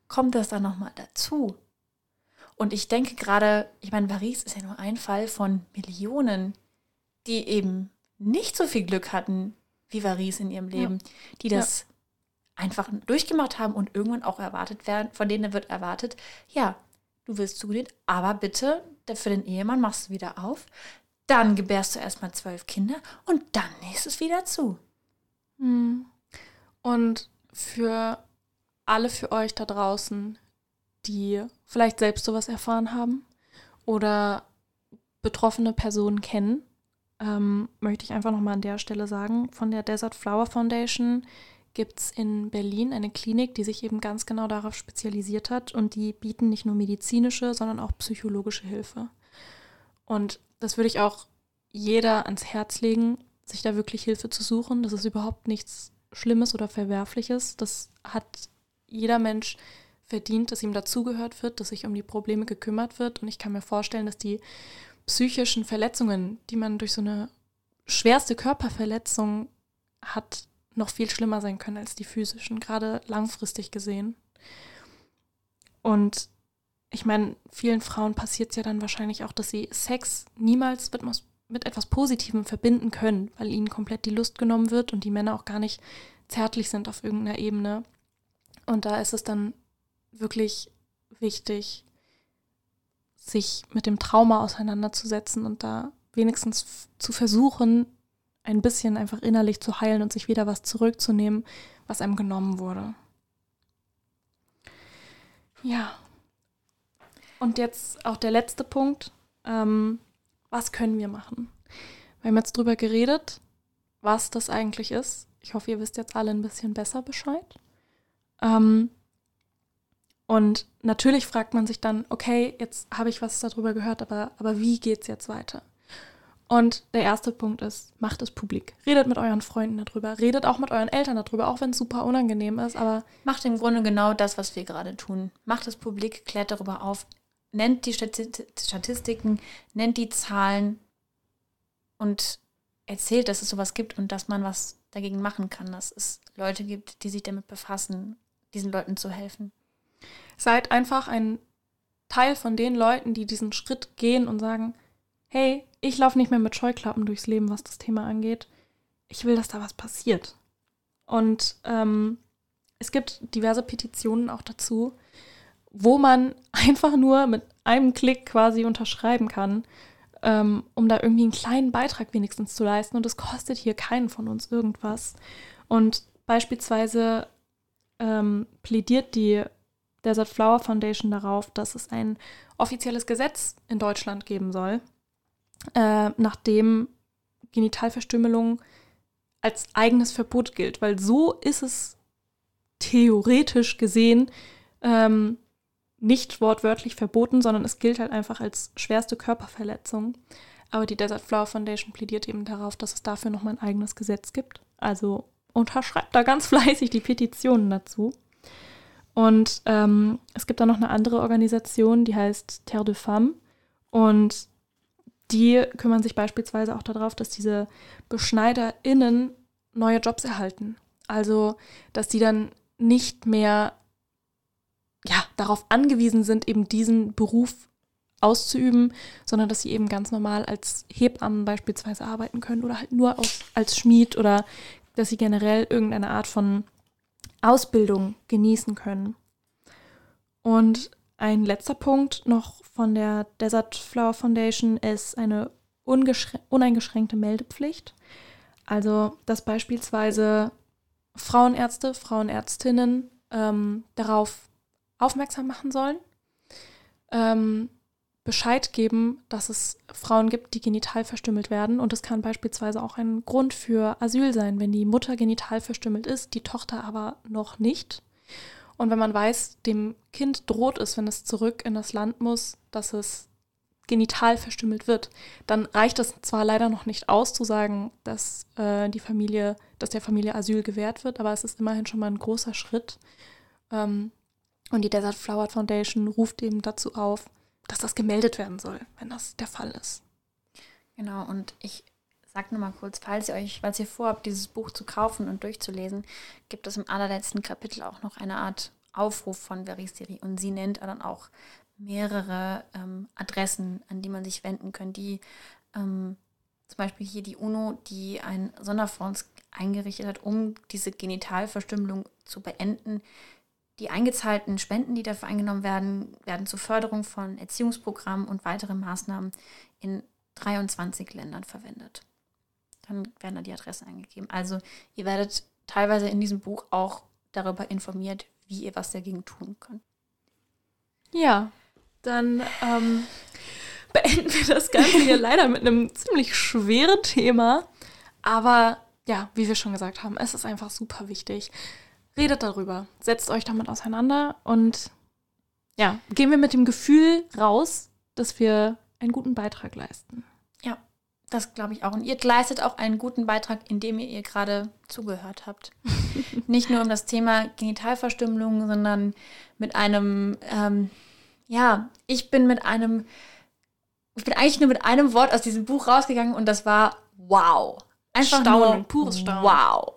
kommt das dann nochmal dazu. Und ich denke gerade, ich meine, Paris ist ja nur ein Fall von Millionen, die eben nicht so viel Glück hatten wie Paris in ihrem Leben, die das einfach durchgemacht haben und irgendwann auch erwartet werden, von denen wird erwartet, ja, du wirst zugenäht, aber bitte für den Ehemann machst du wieder auf, dann gebärst du erstmal zwölf Kinder und dann nächst es wieder zu. Hm. Und für alle für euch da draußen, die vielleicht selbst sowas erfahren haben oder betroffene Personen kennen, ähm, möchte ich einfach nochmal an der Stelle sagen, von der Desert Flower Foundation gibt es in Berlin eine Klinik, die sich eben ganz genau darauf spezialisiert hat und die bieten nicht nur medizinische, sondern auch psychologische Hilfe. Und das würde ich auch jeder ans Herz legen, sich da wirklich Hilfe zu suchen. Das ist überhaupt nichts Schlimmes oder Verwerfliches. Das hat jeder Mensch verdient, dass ihm dazugehört wird, dass sich um die Probleme gekümmert wird. Und ich kann mir vorstellen, dass die psychischen Verletzungen, die man durch so eine schwerste Körperverletzung hat, noch viel schlimmer sein können als die physischen, gerade langfristig gesehen. Und ich meine, vielen Frauen passiert es ja dann wahrscheinlich auch, dass sie Sex niemals mit, mit etwas Positivem verbinden können, weil ihnen komplett die Lust genommen wird und die Männer auch gar nicht zärtlich sind auf irgendeiner Ebene. Und da ist es dann wirklich wichtig, sich mit dem Trauma auseinanderzusetzen und da wenigstens zu versuchen, ein bisschen einfach innerlich zu heilen und sich wieder was zurückzunehmen, was einem genommen wurde. Ja. Und jetzt auch der letzte Punkt. Ähm, was können wir machen? Wir haben jetzt drüber geredet, was das eigentlich ist. Ich hoffe, ihr wisst jetzt alle ein bisschen besser Bescheid. Ähm, und natürlich fragt man sich dann, okay, jetzt habe ich was darüber gehört, aber, aber wie geht es jetzt weiter? Und der erste Punkt ist, macht es publik. Redet mit euren Freunden darüber. Redet auch mit euren Eltern darüber, auch wenn es super unangenehm ist. Aber Macht im Grunde genau das, was wir gerade tun. Macht es publik, klärt darüber auf, nennt die Stati- Statistiken, nennt die Zahlen und erzählt, dass es sowas gibt und dass man was dagegen machen kann, dass es Leute gibt, die sich damit befassen, diesen Leuten zu helfen. Seid einfach ein Teil von den Leuten, die diesen Schritt gehen und sagen, hey, ich laufe nicht mehr mit Scheuklappen durchs Leben, was das Thema angeht. Ich will, dass da was passiert. Und ähm, es gibt diverse Petitionen auch dazu, wo man <laughs> einfach nur mit einem Klick quasi unterschreiben kann, ähm, um da irgendwie einen kleinen Beitrag wenigstens zu leisten. Und es kostet hier keinen von uns irgendwas. Und beispielsweise ähm, plädiert die Desert Flower Foundation darauf, dass es ein offizielles Gesetz in Deutschland geben soll, äh, nachdem Genitalverstümmelung als eigenes Verbot gilt, weil so ist es theoretisch gesehen ähm, nicht wortwörtlich verboten, sondern es gilt halt einfach als schwerste Körperverletzung. Aber die Desert Flower Foundation plädiert eben darauf, dass es dafür nochmal ein eigenes Gesetz gibt. Also unterschreibt da ganz <laughs> fleißig die Petitionen dazu. Und ähm, es gibt da noch eine andere Organisation, die heißt Terre de Femme. Und die kümmern sich beispielsweise auch darauf, dass diese BeschneiderInnen neue Jobs erhalten. Also, dass die dann nicht mehr ja, darauf angewiesen sind, eben diesen Beruf auszuüben, sondern dass sie eben ganz normal als Hebammen beispielsweise arbeiten können oder halt nur aus, als Schmied oder dass sie generell irgendeine Art von Ausbildung genießen können. Und ein letzter Punkt noch von der Desert Flower Foundation ist eine uneingeschränkte Meldepflicht. Also, dass beispielsweise Frauenärzte, Frauenärztinnen ähm, darauf aufmerksam machen sollen, ähm, Bescheid geben, dass es Frauen gibt, die genital verstümmelt werden. Und das kann beispielsweise auch ein Grund für Asyl sein, wenn die Mutter genital verstümmelt ist, die Tochter aber noch nicht. Und wenn man weiß, dem Kind droht es, wenn es zurück in das Land muss, dass es genital verstümmelt wird, dann reicht es zwar leider noch nicht aus zu sagen, dass äh, die Familie, dass der Familie Asyl gewährt wird, aber es ist immerhin schon mal ein großer Schritt. Ähm, und die Desert Flower Foundation ruft eben dazu auf, dass das gemeldet werden soll, wenn das der Fall ist. Genau, und ich sage nur mal kurz, falls ihr euch, falls ihr vorhabt, dieses Buch zu kaufen und durchzulesen, gibt es im allerletzten Kapitel auch noch eine Art Aufruf von Veristeri und sie nennt dann auch mehrere ähm, Adressen, an die man sich wenden kann, die ähm, zum Beispiel hier die UNO, die einen Sonderfonds eingerichtet hat, um diese Genitalverstümmelung zu beenden, die eingezahlten Spenden, die dafür eingenommen werden, werden zur Förderung von Erziehungsprogrammen und weiteren Maßnahmen in 23 Ländern verwendet. Dann werden da die Adressen eingegeben. Also ihr werdet teilweise in diesem Buch auch darüber informiert, wie ihr was dagegen tun könnt. Ja, dann ähm, <laughs> beenden wir das Ganze hier <laughs> leider mit einem ziemlich schweren Thema. Aber ja, wie wir schon gesagt haben, es ist einfach super wichtig. Redet darüber, setzt euch damit auseinander und ja, gehen wir mit dem Gefühl raus, dass wir einen guten Beitrag leisten. Ja, das glaube ich auch. Und ihr leistet auch einen guten Beitrag, indem ihr ihr gerade zugehört habt. <laughs> Nicht nur um das Thema Genitalverstümmelung, sondern mit einem, ähm, ja, ich bin mit einem, ich bin eigentlich nur mit einem Wort aus diesem Buch rausgegangen und das war wow. Einfach Staunen, nur, pures Staunen. Wow.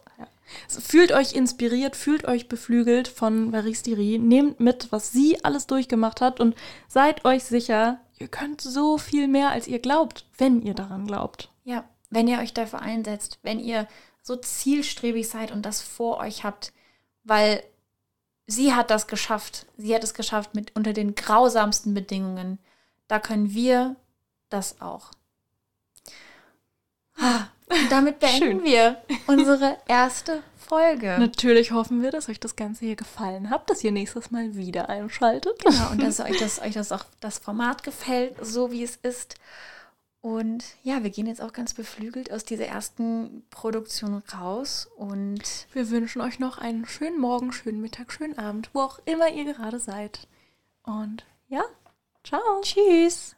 Fühlt euch inspiriert, fühlt euch beflügelt von Varistiri. Nehmt mit, was sie alles durchgemacht hat und seid euch sicher, ihr könnt so viel mehr, als ihr glaubt, wenn ihr daran glaubt. Ja, wenn ihr euch dafür einsetzt, wenn ihr so zielstrebig seid und das vor euch habt, weil sie hat das geschafft. Sie hat es geschafft mit unter den grausamsten Bedingungen. Da können wir das auch. Und damit <laughs> beenden Schön. wir unsere erste Folge. Natürlich hoffen wir, dass euch das Ganze hier gefallen hat, dass ihr nächstes Mal wieder einschaltet. Genau, und <laughs> dass euch das, euch das auch das Format gefällt, so wie es ist. Und ja, wir gehen jetzt auch ganz beflügelt aus dieser ersten Produktion raus und wir wünschen euch noch einen schönen Morgen, schönen Mittag, schönen Abend, wo auch immer ihr gerade seid. Und ja, ciao. Tschüss.